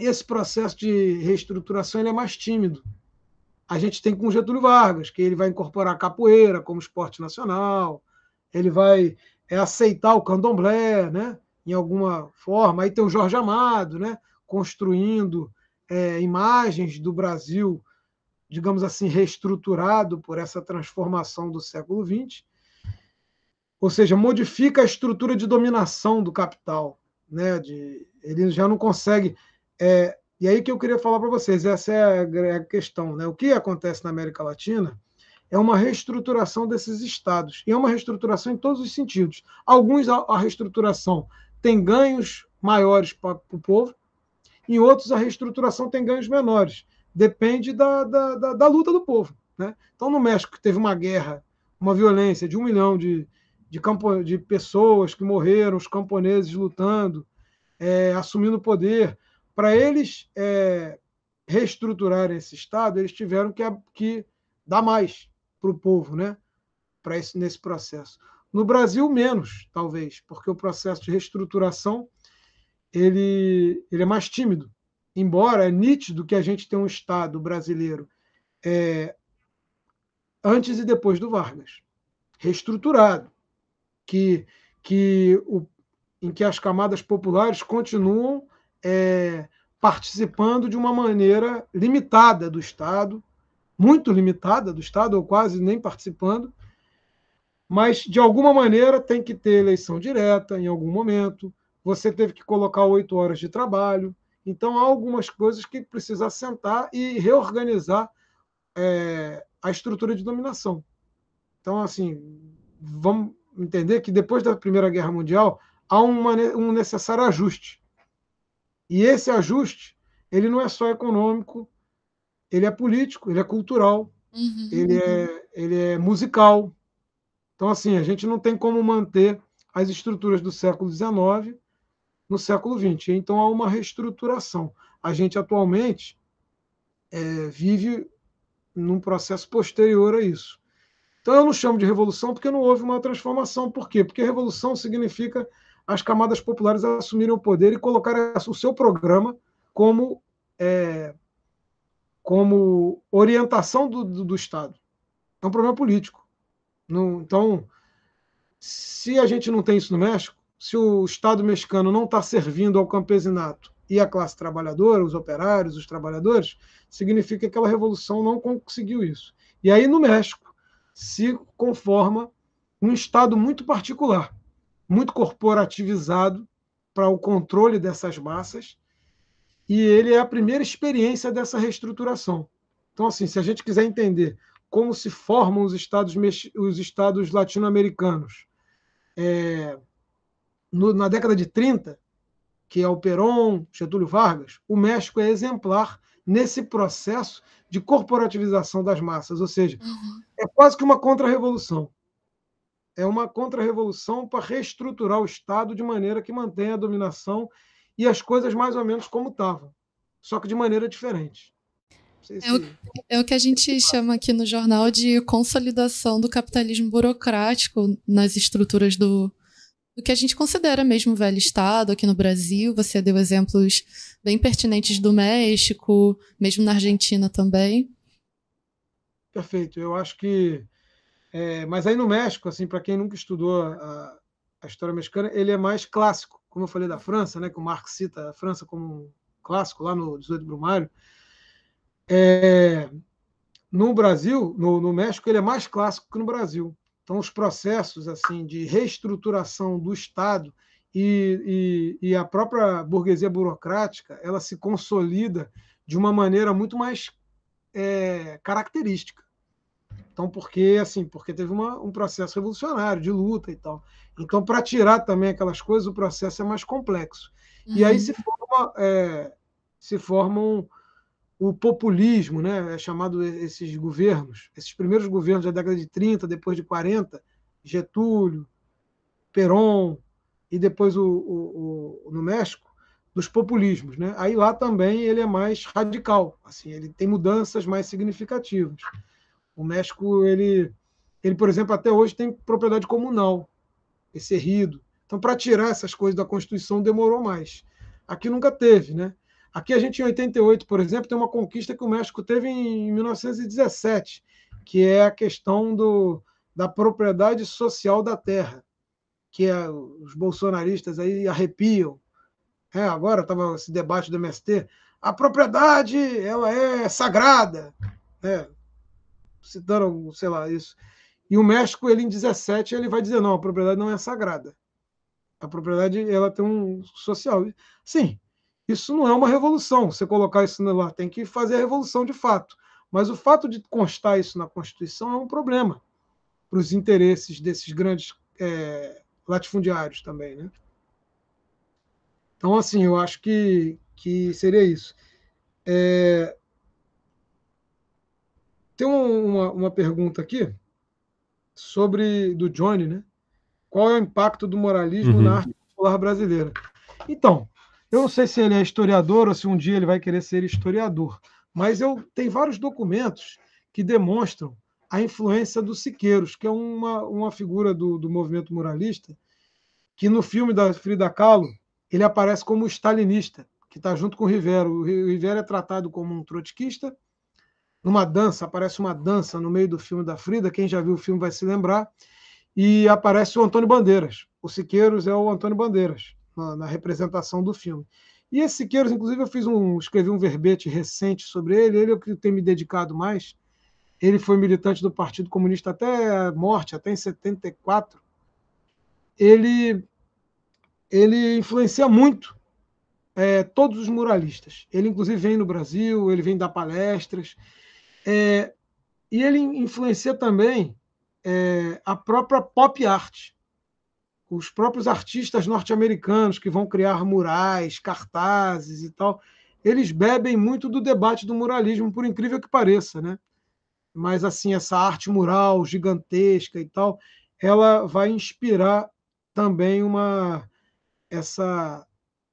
esse processo de reestruturação é mais tímido. A gente tem com Getúlio Vargas, que ele vai incorporar a capoeira como esporte nacional, ele vai é, aceitar o candomblé, né, em alguma forma. Aí tem o Jorge Amado, né, construindo é, imagens do Brasil digamos assim, reestruturado por essa transformação do século XX, ou seja, modifica a estrutura de dominação do capital. Né? De, ele já não consegue. É, e aí que eu queria falar para vocês, essa é a questão. Né? O que acontece na América Latina é uma reestruturação desses estados, e é uma reestruturação em todos os sentidos. Alguns, a reestruturação tem ganhos maiores para o povo, em outros, a reestruturação tem ganhos menores depende da, da, da, da luta do povo. Né? Então, no México, teve uma guerra, uma violência de um milhão de, de, campo, de pessoas que morreram, os camponeses lutando, é, assumindo o poder. Para eles é, reestruturarem esse Estado, eles tiveram que, que dar mais para o povo né? para esse, nesse processo. No Brasil, menos, talvez, porque o processo de reestruturação ele, ele é mais tímido embora é nítido que a gente tem um Estado brasileiro é, antes e depois do Vargas, reestruturado, que, que o, em que as camadas populares continuam é, participando de uma maneira limitada do Estado, muito limitada do Estado, ou quase nem participando, mas de alguma maneira tem que ter eleição direta em algum momento. Você teve que colocar oito horas de trabalho, então, há algumas coisas que precisa sentar e reorganizar é, a estrutura de dominação. Então, assim, vamos entender que depois da Primeira Guerra Mundial há um necessário ajuste. E esse ajuste, ele não é só econômico, ele é político, ele é cultural, uhum, ele. É, ele é musical. Então, assim, a gente não tem como manter as estruturas do século XIX no século XX. Então há uma reestruturação. A gente atualmente é, vive num processo posterior a isso. Então eu não chamo de revolução porque não houve uma transformação. Por quê? Porque revolução significa as camadas populares assumirem o poder e colocarem o seu programa como, é, como orientação do, do, do, Estado. É um problema político. Não, então, se a gente não tem isso no México, se o Estado mexicano não está servindo ao campesinato e à classe trabalhadora, os operários, os trabalhadores, significa que aquela revolução não conseguiu isso. E aí, no México, se conforma um Estado muito particular, muito corporativizado para o controle dessas massas, e ele é a primeira experiência dessa reestruturação. Então, assim, se a gente quiser entender como se formam os estados, os estados latino-americanos, é, na década de 30, que é o Perón, Getúlio Vargas, o México é exemplar nesse processo de corporativização das massas, ou seja, uhum. é quase que uma contra-revolução. É uma contra-revolução para reestruturar o Estado de maneira que mantenha a dominação e as coisas mais ou menos como estavam, só que de maneira diferente. Se... É, o, é o que a gente chama aqui no jornal de consolidação do capitalismo burocrático nas estruturas do, do que a gente considera mesmo velho Estado aqui no Brasil. Você deu exemplos bem pertinentes do México, mesmo na Argentina também. Perfeito. Eu acho que. É, mas aí no México, assim, para quem nunca estudou a, a, história mexicana, ele é mais clássico. Como eu falei da França, né, que o Marx cita a França como um clássico lá no 18 Brumário. É, no Brasil, no, no México, ele é mais clássico que no Brasil. Então, os processos assim de reestruturação do Estado e, e, e, a própria burguesia burocrática ela se consolida de uma maneira muito mais é, característica. Então, porque assim, porque teve uma, um processo revolucionário de luta e tal. Então, para tirar também aquelas coisas, o processo é mais complexo. Uhum. E aí uhum. se forma, é, se formam o populismo, né, é chamado esses governos, esses primeiros governos da década de 30, depois de 40, Getúlio, Perón e depois o, o, o, no México, dos populismos, né? Aí lá também ele é mais radical, assim, ele tem mudanças mais significativas. O México ele ele, por exemplo, até hoje tem propriedade comunal, esse rido. Então, para tirar essas coisas da Constituição demorou mais. Aqui nunca teve, né? Aqui a gente, em 88, por exemplo, tem uma conquista que o México teve em 1917, que é a questão do, da propriedade social da terra, que é, os bolsonaristas aí arrepiam. É, agora estava esse debate do MST. A propriedade ela é sagrada, né? Citando, sei lá, isso. E o México, ele em 17, ele vai dizer, não, a propriedade não é sagrada. A propriedade ela tem um social. Sim, isso não é uma revolução, você colocar isso lá, tem que fazer a revolução de fato. Mas o fato de constar isso na Constituição é um problema para os interesses desses grandes é, latifundiários também. Né? Então, assim, eu acho que, que seria isso. É... Tem uma, uma pergunta aqui sobre do Johnny, né? Qual é o impacto do moralismo uhum. na arte popular brasileira? Então, eu não sei se ele é historiador ou se um dia ele vai querer ser historiador, mas eu tenho vários documentos que demonstram a influência dos Siqueiros, que é uma, uma figura do, do movimento muralista, que no filme da Frida Kahlo ele aparece como stalinista, que está junto com o Rivera. O Rivera é tratado como um trotskista. Numa dança, aparece uma dança no meio do filme da Frida, quem já viu o filme vai se lembrar, e aparece o Antônio Bandeiras. O Siqueiros é o Antônio Bandeiras na, na, representação do filme. E esse Siqueiros, inclusive, eu fiz um, escrevi um verbete recente sobre ele, ele é o que tem me dedicado mais. Ele foi militante do Partido Comunista até a morte, até em 74. Ele, ele influencia muito é, todos os muralistas. Ele, inclusive, vem no Brasil, ele vem dar palestras. É, e ele influencia também é, a própria pop art os próprios artistas norte-americanos que vão criar murais, cartazes e tal, eles bebem muito do debate do muralismo, por incrível que pareça, né? Mas assim, essa arte mural gigantesca e tal, ela vai inspirar também uma essa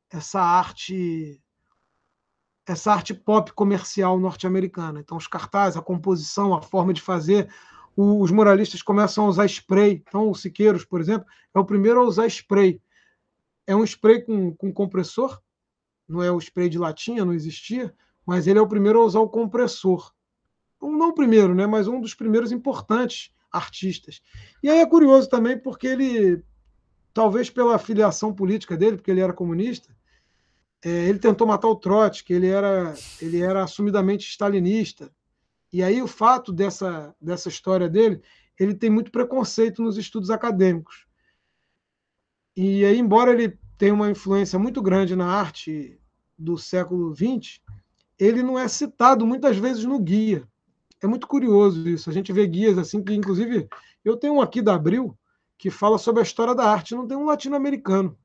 essa arte essa arte pop comercial norte-americana. Então, os cartazes, a composição, a forma de fazer, os muralistas começam a usar spray. Então, o Siqueiros, por exemplo, é o primeiro a usar spray. É um spray com, com compressor, não é o spray de latinha, não existia, mas ele é o primeiro a usar o compressor. Um, não o primeiro, né, mas um dos primeiros importantes artistas. E aí é curioso também porque ele, talvez pela filiação política dele, porque ele era comunista, é, ele tentou matar o Trotsky, ele era, ele era assumidamente stalinista. E aí o fato dessa, dessa história dele, ele tem muito preconceito nos estudos acadêmicos. E aí, embora ele tenha uma influência muito grande na arte do século XX, ele não é citado muitas vezes no guia. É muito curioso isso. A gente vê guias assim que, inclusive, eu tenho um aqui da Abril que fala sobre a história da arte. Não tem um latino-americano.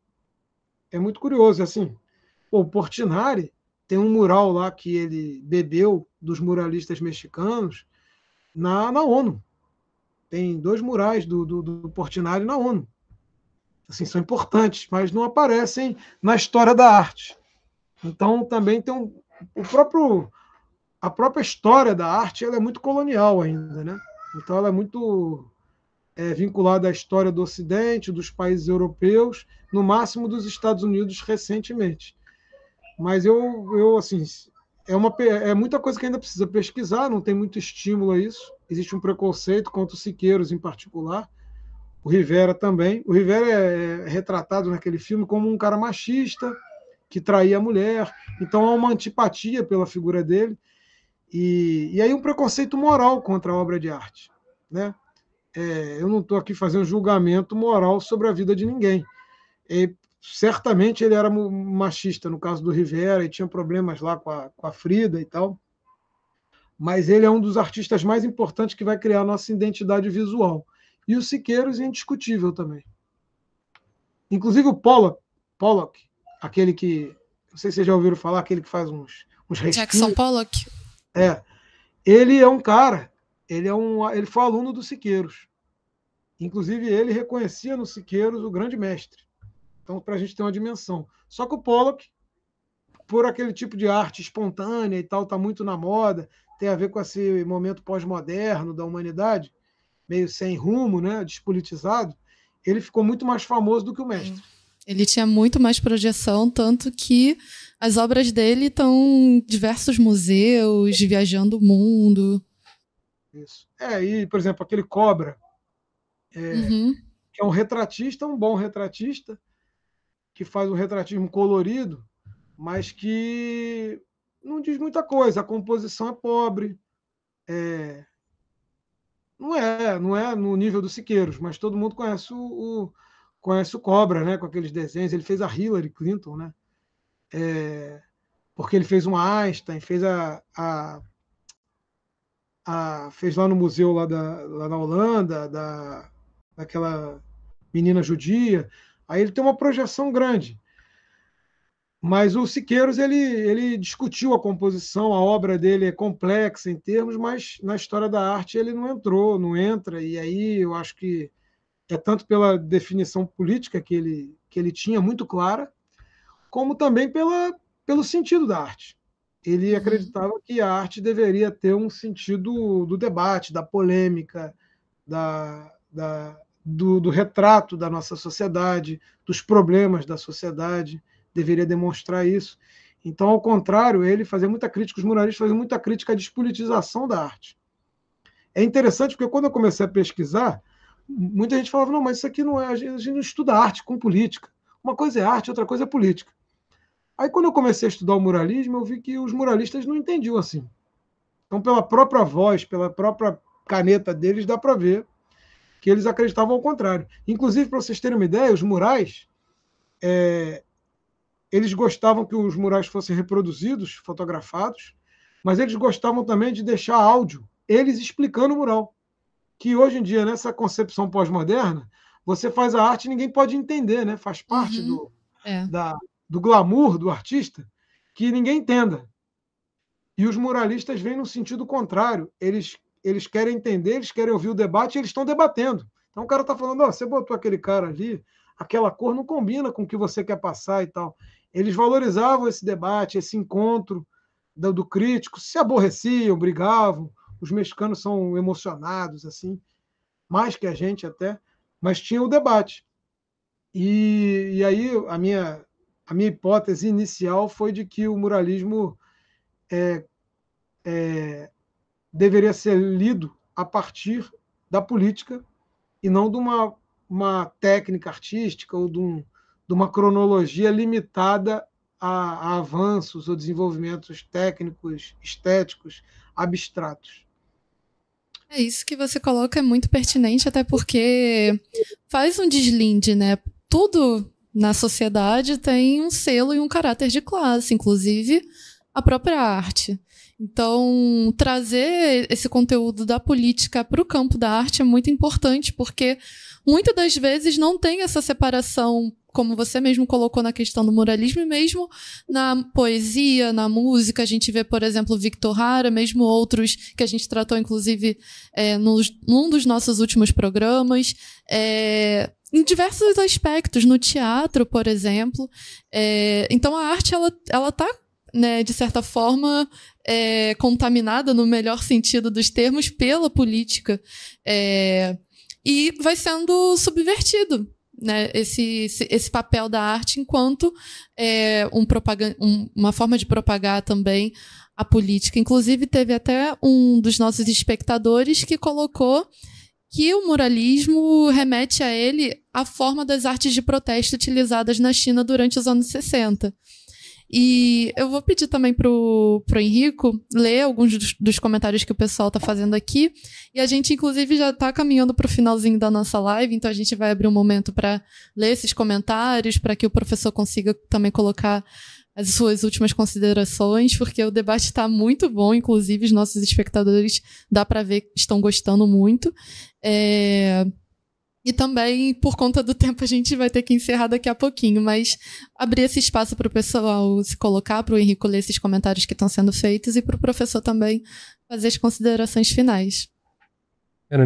É muito curioso. Assim, o Portinari tem um mural lá que ele bebeu dos muralistas mexicanos na, na ONU. tem dois murais do, do, do Portinari na ONU. Assim, são importantes, mas não aparecem na história da arte. Então, também tem um, o próprio a própria história da arte ela é muito colonial ainda, né? Então, ela é muito é, vinculada à história do Ocidente, dos países europeus, no máximo dos Estados Unidos recentemente. Mas eu, eu assim, é, uma, é muita coisa que ainda precisa pesquisar, não tem muito estímulo a isso. Existe um preconceito contra os siqueiros em particular. O Rivera também. O Rivera é, é retratado naquele filme como um cara machista, que traía a mulher. Então há uma antipatia pela figura dele. E, e aí um preconceito moral contra a obra de arte. Né? é, eu não estou aqui fazendo julgamento moral sobre a vida de ninguém. E, certamente ele era machista, no caso do Rivera, e tinha problemas lá com a, com a Frida e tal. Mas ele é um dos artistas mais importantes que vai criar a nossa identidade visual. E o Siqueiros é indiscutível também. Inclusive o Pollock, Pollock aquele que. Não sei se vocês já ouviram falar, aquele que faz uns, uns Jackson Pollock. É. Ele é um cara ele, é um, ele foi aluno do Siqueiros. Inclusive, ele reconhecia no Siqueiros o grande mestre. Então, para a gente ter uma dimensão. Só que o Pollock, por aquele tipo de arte espontânea e tal, está muito na moda, tem a ver com esse momento pós-moderno da humanidade, meio sem rumo, né, despolitizado, ele ficou muito mais famoso do que o mestre. Ele tinha muito mais projeção, tanto que as obras dele estão em diversos museus, viajando o mundo. Isso. É, e, por exemplo, aquele Cobra, é, uhum. que é um retratista, um bom retratista, que faz um retratismo colorido, mas que não diz muita coisa. A composição é pobre. É, não é, não é no nível dos Siqueiros, mas todo mundo conhece o, o, conhece o Cobra, né, com aqueles desenhos. Ele fez a Hillary Clinton, né? É, porque ele fez um Einstein, fez a, a a, fez lá no museu lá, da, lá na Holanda, da, daquela menina judia. Aí ele tem uma projeção grande. Mas o Siqueiros ele, ele discutiu a composição, a obra dele é complexa em termos, mas na história da arte ele não entrou, não entra. E aí eu acho que é tanto pela definição política que ele, que ele tinha muito clara, como também pela, pelo sentido da arte ele uhum. acreditava que a arte deveria ter um sentido do debate, da polêmica, da, da do, do, retrato da nossa sociedade, dos problemas da sociedade, deveria demonstrar isso. Então, ao contrário, ele fazia muita crítica, os muralistas faziam muita crítica à despolitização da arte. É interessante porque quando eu comecei a pesquisar, muita gente falava: não, mas isso aqui não é, a gente não estuda arte com política. Uma coisa é arte, outra coisa é política. Aí, quando eu comecei a estudar o muralismo, eu vi que os muralistas não entendiam assim. Então, pela própria voz, pela própria caneta deles, dá para ver que eles acreditavam ao contrário. Inclusive, para vocês terem uma ideia, os murais, é, eles gostavam que os murais fossem reproduzidos, fotografados, mas eles gostavam também de deixar áudio, eles explicando o mural. Que hoje em dia, nessa concepção pós-moderna, você faz a arte e ninguém pode entender, né? faz parte uhum. do, é. da, do glamour do artista que ninguém entenda. E os muralistas vêm no sentido contrário. Eles, eles querem entender, eles querem ouvir o debate eles estão debatendo. Então o cara está falando: oh, você botou aquele cara ali, aquela cor não combina com o que você quer passar e tal. Eles valorizavam esse debate, esse encontro do, do crítico, se aborreciam, brigavam. Os mexicanos são emocionados, assim, mais que a gente até, mas tinha o debate. E, e aí a minha a minha hipótese inicial foi de que o muralismo é, é, deveria ser lido a partir da política e não de uma, uma técnica artística ou de, um, de uma cronologia limitada a, a avanços ou desenvolvimentos técnicos, estéticos, abstratos. É isso que você coloca é muito pertinente, até porque faz um deslinde, né? Tudo na sociedade tem um selo e um caráter de classe, inclusive a própria arte. Então, trazer esse conteúdo da política para o campo da arte é muito importante, porque muitas das vezes não tem essa separação como você mesmo colocou na questão do muralismo, e mesmo na poesia, na música, a gente vê, por exemplo, Victor Hara, mesmo outros que a gente tratou, inclusive, é, nos, num dos nossos últimos programas. É, em diversos aspectos, no teatro, por exemplo. É, então a arte ela, ela tá, né, de certa forma, é, contaminada, no melhor sentido dos termos, pela política. É, e vai sendo subvertido né, esse, esse papel da arte enquanto é, um um, uma forma de propagar também a política. Inclusive, teve até um dos nossos espectadores que colocou que o muralismo remete a ele a forma das artes de protesto utilizadas na China durante os anos 60. E eu vou pedir também pro, pro Henrico ler alguns dos, dos comentários que o pessoal está fazendo aqui. E a gente, inclusive, já está caminhando para o finalzinho da nossa live, então a gente vai abrir um momento para ler esses comentários, para que o professor consiga também colocar as suas últimas considerações, porque o debate está muito bom, inclusive os nossos espectadores dá para ver estão gostando muito. É... E também, por conta do tempo, a gente vai ter que encerrar daqui a pouquinho, mas abrir esse espaço para o pessoal se colocar, para o Henrique ler esses comentários que estão sendo feitos e para o professor também fazer as considerações finais.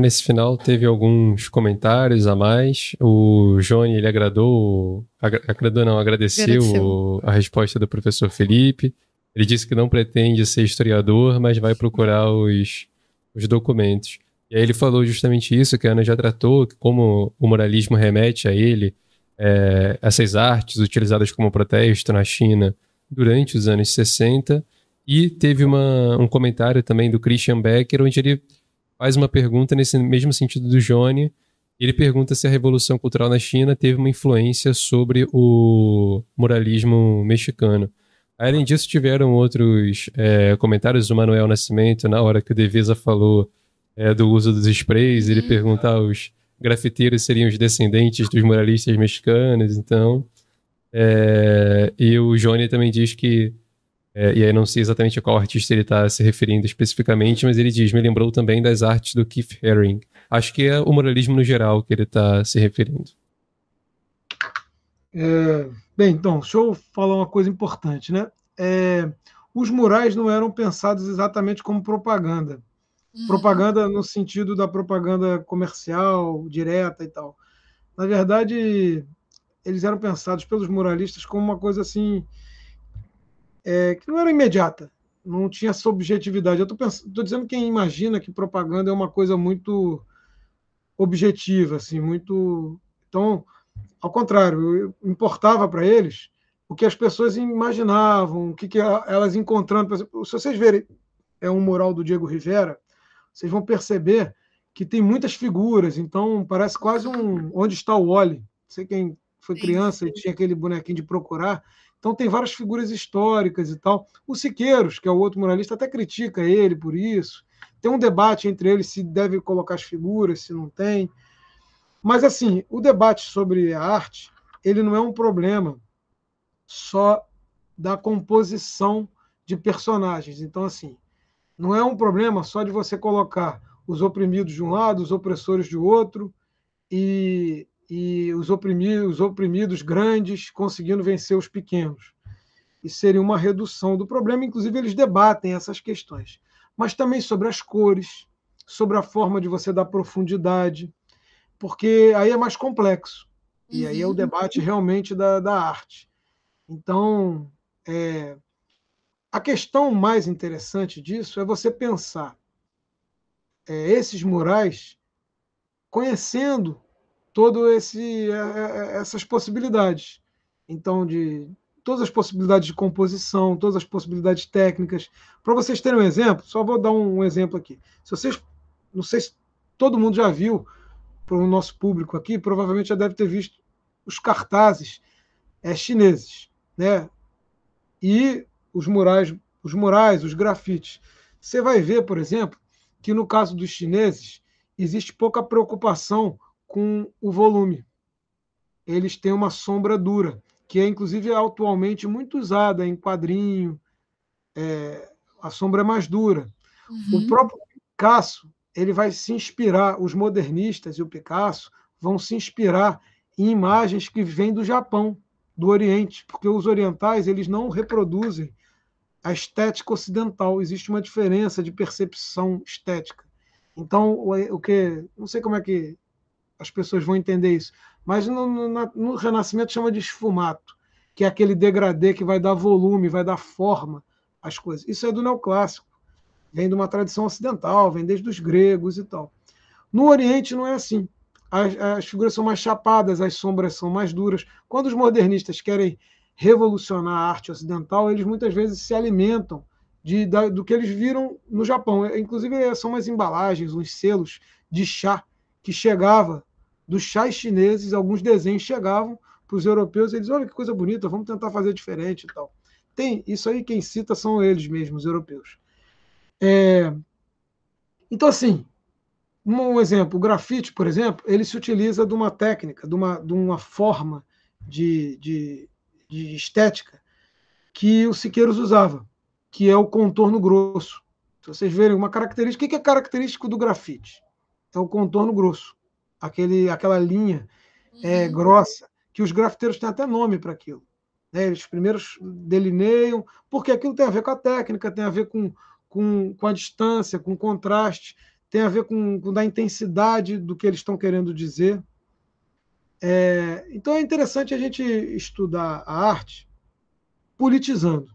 Nesse final teve alguns comentários a mais. O Johnny, ele agradou, agradou não, agradeceu, agradeceu. a resposta do professor Felipe. Ele disse que não pretende ser historiador, mas vai procurar os, os documentos. E aí ele falou justamente isso, que a Ana já tratou, como o moralismo remete a ele, é, essas artes utilizadas como protesto na China durante os anos 60. E teve uma, um comentário também do Christian Becker, onde ele faz uma pergunta nesse mesmo sentido do Johnny. Ele pergunta se a Revolução Cultural na China teve uma influência sobre o moralismo mexicano. Além disso, tiveram outros é, comentários do Manuel Nascimento na hora que o Devisa falou é, do uso dos sprays, ele uhum. pergunta aos grafiteiros seriam os descendentes dos muralistas mexicanos, então. É, e o Johnny também diz que, é, e aí não sei exatamente a qual artista ele está se referindo especificamente, mas ele diz, me lembrou também das artes do Keith Haring. Acho que é o muralismo no geral que ele está se referindo. É, bem, então, deixa eu falar uma coisa importante, né? É, os murais não eram pensados exatamente como propaganda. Uhum. Propaganda no sentido da propaganda comercial, direta e tal. Na verdade, eles eram pensados pelos muralistas como uma coisa assim é, que não era imediata, não tinha essa objetividade. Eu estou dizendo quem imagina que propaganda é uma coisa muito objetiva, assim, muito. Então, ao contrário, importava para eles o que as pessoas imaginavam, o que, que elas encontrando. Exemplo, se vocês verem, é um mural do Diego Rivera, vocês vão perceber que tem muitas figuras, então parece quase um Onde está o Wally? Sei quem foi criança e tinha aquele bonequinho de procurar. Então tem várias figuras históricas e tal. O Siqueiros, que é o outro muralista, até critica ele por isso. Tem um debate entre eles se deve colocar as figuras, se não tem. Mas assim, o debate sobre a arte, ele não é um problema só da composição de personagens. Então assim, não é um problema só de você colocar os oprimidos de um lado, os opressores de outro, e, e os, oprimidos, os oprimidos grandes conseguindo vencer os pequenos. Isso seria uma redução do problema, inclusive eles debatem essas questões. Mas também sobre as cores, sobre a forma de você dar profundidade, porque aí é mais complexo. E aí é o uhum. debate realmente da, da arte. Então, é, a questão mais interessante disso é você pensar é, esses murais conhecendo todo esse é, é, essas possibilidades. Então, de todas as possibilidades de composição, todas as possibilidades técnicas. Para vocês terem um exemplo, só vou dar um, exemplo aqui. Se vocês, não sei se todo mundo já viu, para o nosso público aqui, provavelmente já deve ter visto os cartazes é, chineses, né? E os murais, os murais, os grafites. Você vai ver, por exemplo, que no caso dos chineses existe pouca preocupação com o volume. Eles têm uma sombra dura, que é inclusive atualmente muito usada em quadrinho. É, a sombra é mais dura. Uhum. O próprio Picasso ele vai se inspirar, os modernistas e o Picasso vão se inspirar em imagens que vêm do Japão, do Oriente, porque os orientais eles não reproduzem a estética ocidental. Existe uma diferença de percepção estética. Então, o que. Não sei como é que as pessoas vão entender isso, mas no, no, no Renascimento chama de esfumato, que é aquele degradê que vai dar volume, vai dar forma às coisas. Isso é do neoclássico, vem de uma tradição ocidental, vem desde os gregos e tal. No Oriente não é assim. As, as figuras são mais chapadas, as sombras são mais duras. Quando os modernistas querem revolucionar a arte ocidental, eles muitas vezes se alimentam de, da, do que eles viram no Japão. É, inclusive, são umas embalagens, uns selos de chá que chegava dos chás chineses, alguns desenhos chegavam para os europeus, eles, olha que coisa bonita, vamos tentar fazer diferente e tal. Tem, isso aí quem cita são eles mesmos, os europeus. É, então, assim, um exemplo, o grafite, por exemplo, ele se utiliza de uma técnica, de uma, de uma forma de, de, de estética que o Siqueiros usava, que é o contorno grosso. Se vocês verem uma característica, o que é característico do grafite? É o contorno grosso, aquele, aquela linha é, uhum. grossa, que os grafiteiros têm até nome para aquilo. Né? Eles primeiros delineiam, porque aquilo tem a ver com a técnica, tem a ver com, com, com a distância, com o contraste, tem a ver com, com a intensidade do que eles estão querendo dizer. É, então é interessante a gente estudar a arte politizando,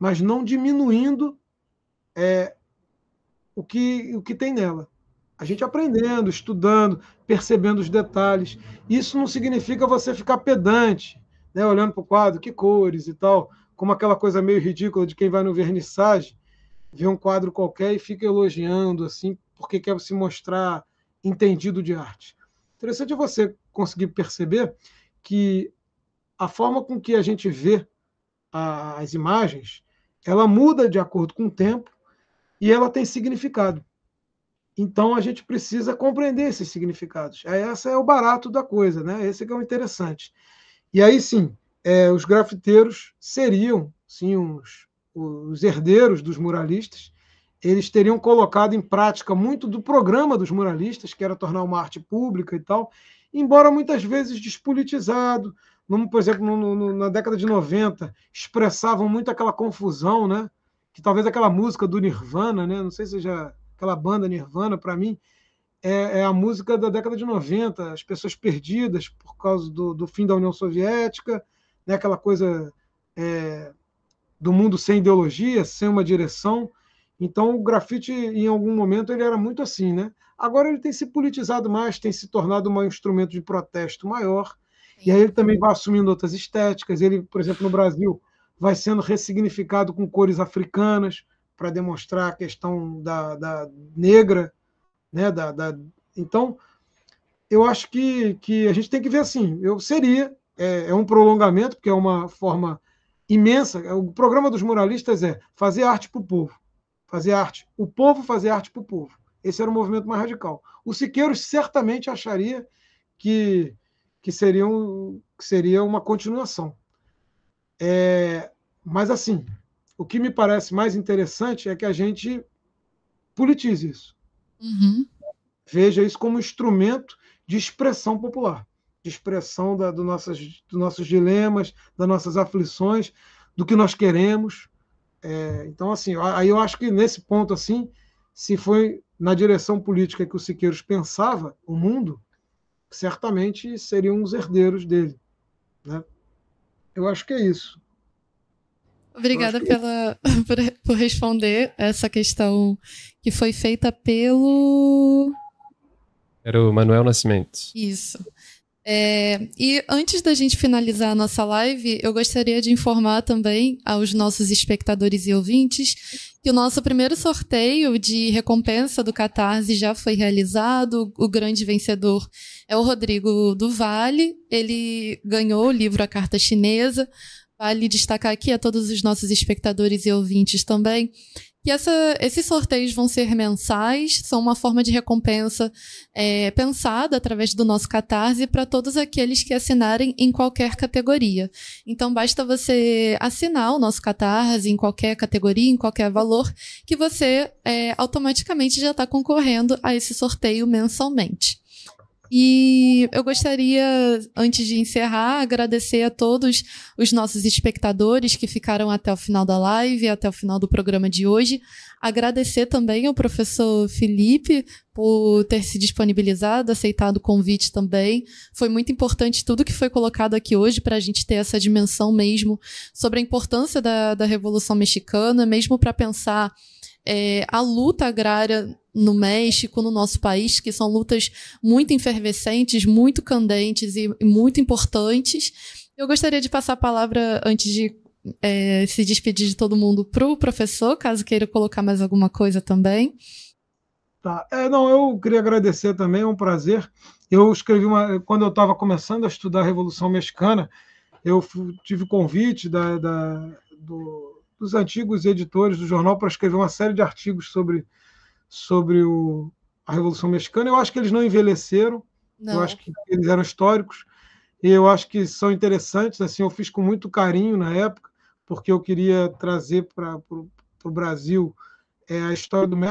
mas não diminuindo é, o, que, o que tem nela. A gente aprendendo, estudando, percebendo os detalhes. Isso não significa você ficar pedante, né, olhando para o quadro, que cores e tal, como aquela coisa meio ridícula de quem vai no vernissage, vê um quadro qualquer e fica elogiando, assim, porque quer se mostrar entendido de arte. Interessante é você conseguir perceber que a forma com que a gente vê as imagens, ela muda de acordo com o tempo e ela tem significado. Então a gente precisa compreender esses significados. Esse é o barato da coisa, né? Esse é o interessante. E aí sim, é, os grafiteiros seriam sim os, os herdeiros dos muralistas. Eles teriam colocado em prática muito do programa dos muralistas, que era tornar uma arte pública e tal, embora muitas vezes despolitizado. por exemplo, no, no, na década de 90, expressavam muito aquela confusão, né? que talvez aquela música do Nirvana, né? não sei se já aquela banda Nirvana, para mim, é, é, a música da década de 90, as pessoas perdidas por causa do, do fim da União Soviética, né? aquela coisa é, do mundo sem ideologia, sem uma direção. Então, o grafite, em algum momento, ele era muito assim, né? Agora ele tem se politizado mais, tem se tornado um instrumento de protesto maior, e aí ele também vai assumindo outras estéticas. Ele, por exemplo, no Brasil, vai sendo ressignificado com cores africanas para demonstrar a questão da, da negra, né? Da, da... Então, eu acho que, que a gente tem que ver assim. Eu seria é, é um prolongamento, porque é uma forma imensa. O programa dos muralistas é fazer arte para o povo, fazer arte, o povo fazer arte para o povo. Esse era o movimento mais radical. O Siqueiros certamente acharia que, que, seria, um, que seria uma continuação. É, mas, assim, o que me parece mais interessante é que a gente politize isso. Uhum. Veja isso como instrumento de expressão popular, de expressão da, do nossas, dos nossos dilemas, das nossas aflições, do que nós queremos. É, então, assim, aí eu acho que nesse ponto, assim, se foi na direção política que o Siqueiros pensava o mundo, certamente seriam os herdeiros dele. Né? Eu acho que é isso. Obrigada que... pela, por, por responder essa questão que foi feita pelo. Era o Manuel Nascimento. Isso. É, e antes da gente finalizar a nossa live, eu gostaria de informar também aos nossos espectadores e ouvintes que o nosso primeiro sorteio de recompensa do Catarse já foi realizado. O grande vencedor é o Rodrigo do Vale. Ele ganhou o livro A Carta Chinesa. Vale destacar aqui a todos os nossos espectadores e ouvintes também que essa, esses sorteios vão ser mensais, são uma forma de recompensa é, pensada através do nosso Catarse para todos aqueles que assinarem em qualquer categoria. Então, basta você assinar o nosso Catarse em qualquer categoria, em qualquer valor, que você é, automaticamente já está concorrendo a esse sorteio mensalmente. E eu gostaria, antes de encerrar, agradecer a todos os nossos espectadores que ficaram até o final da live, até o final do programa de hoje. Agradecer também ao professor Felipe por ter se disponibilizado, aceitado o convite também. Foi muito importante tudo que foi colocado aqui hoje para a gente ter essa dimensão mesmo sobre a importância da, da Revolução Mexicana, mesmo para pensar é, a luta agrária no México, no nosso país, que são lutas muito efervescentes, muito candentes e, e muito importantes. Eu gostaria de passar a palavra, antes de é, se despedir de todo mundo, para o professor, caso queira colocar mais alguma coisa também. Tá. É, não, eu queria agradecer também, é um prazer. Eu escrevi uma. Quando eu estava começando a estudar a Revolução Mexicana, eu tive convite da, da do, dos antigos editores do jornal para escrever uma série de artigos sobre, sobre o, a Revolução Mexicana. Eu acho que eles não envelheceram, não. eu acho que eles eram históricos, e eu acho que são interessantes. Assim, eu fiz com muito carinho na época, porque eu queria trazer para o Brasil é, a história do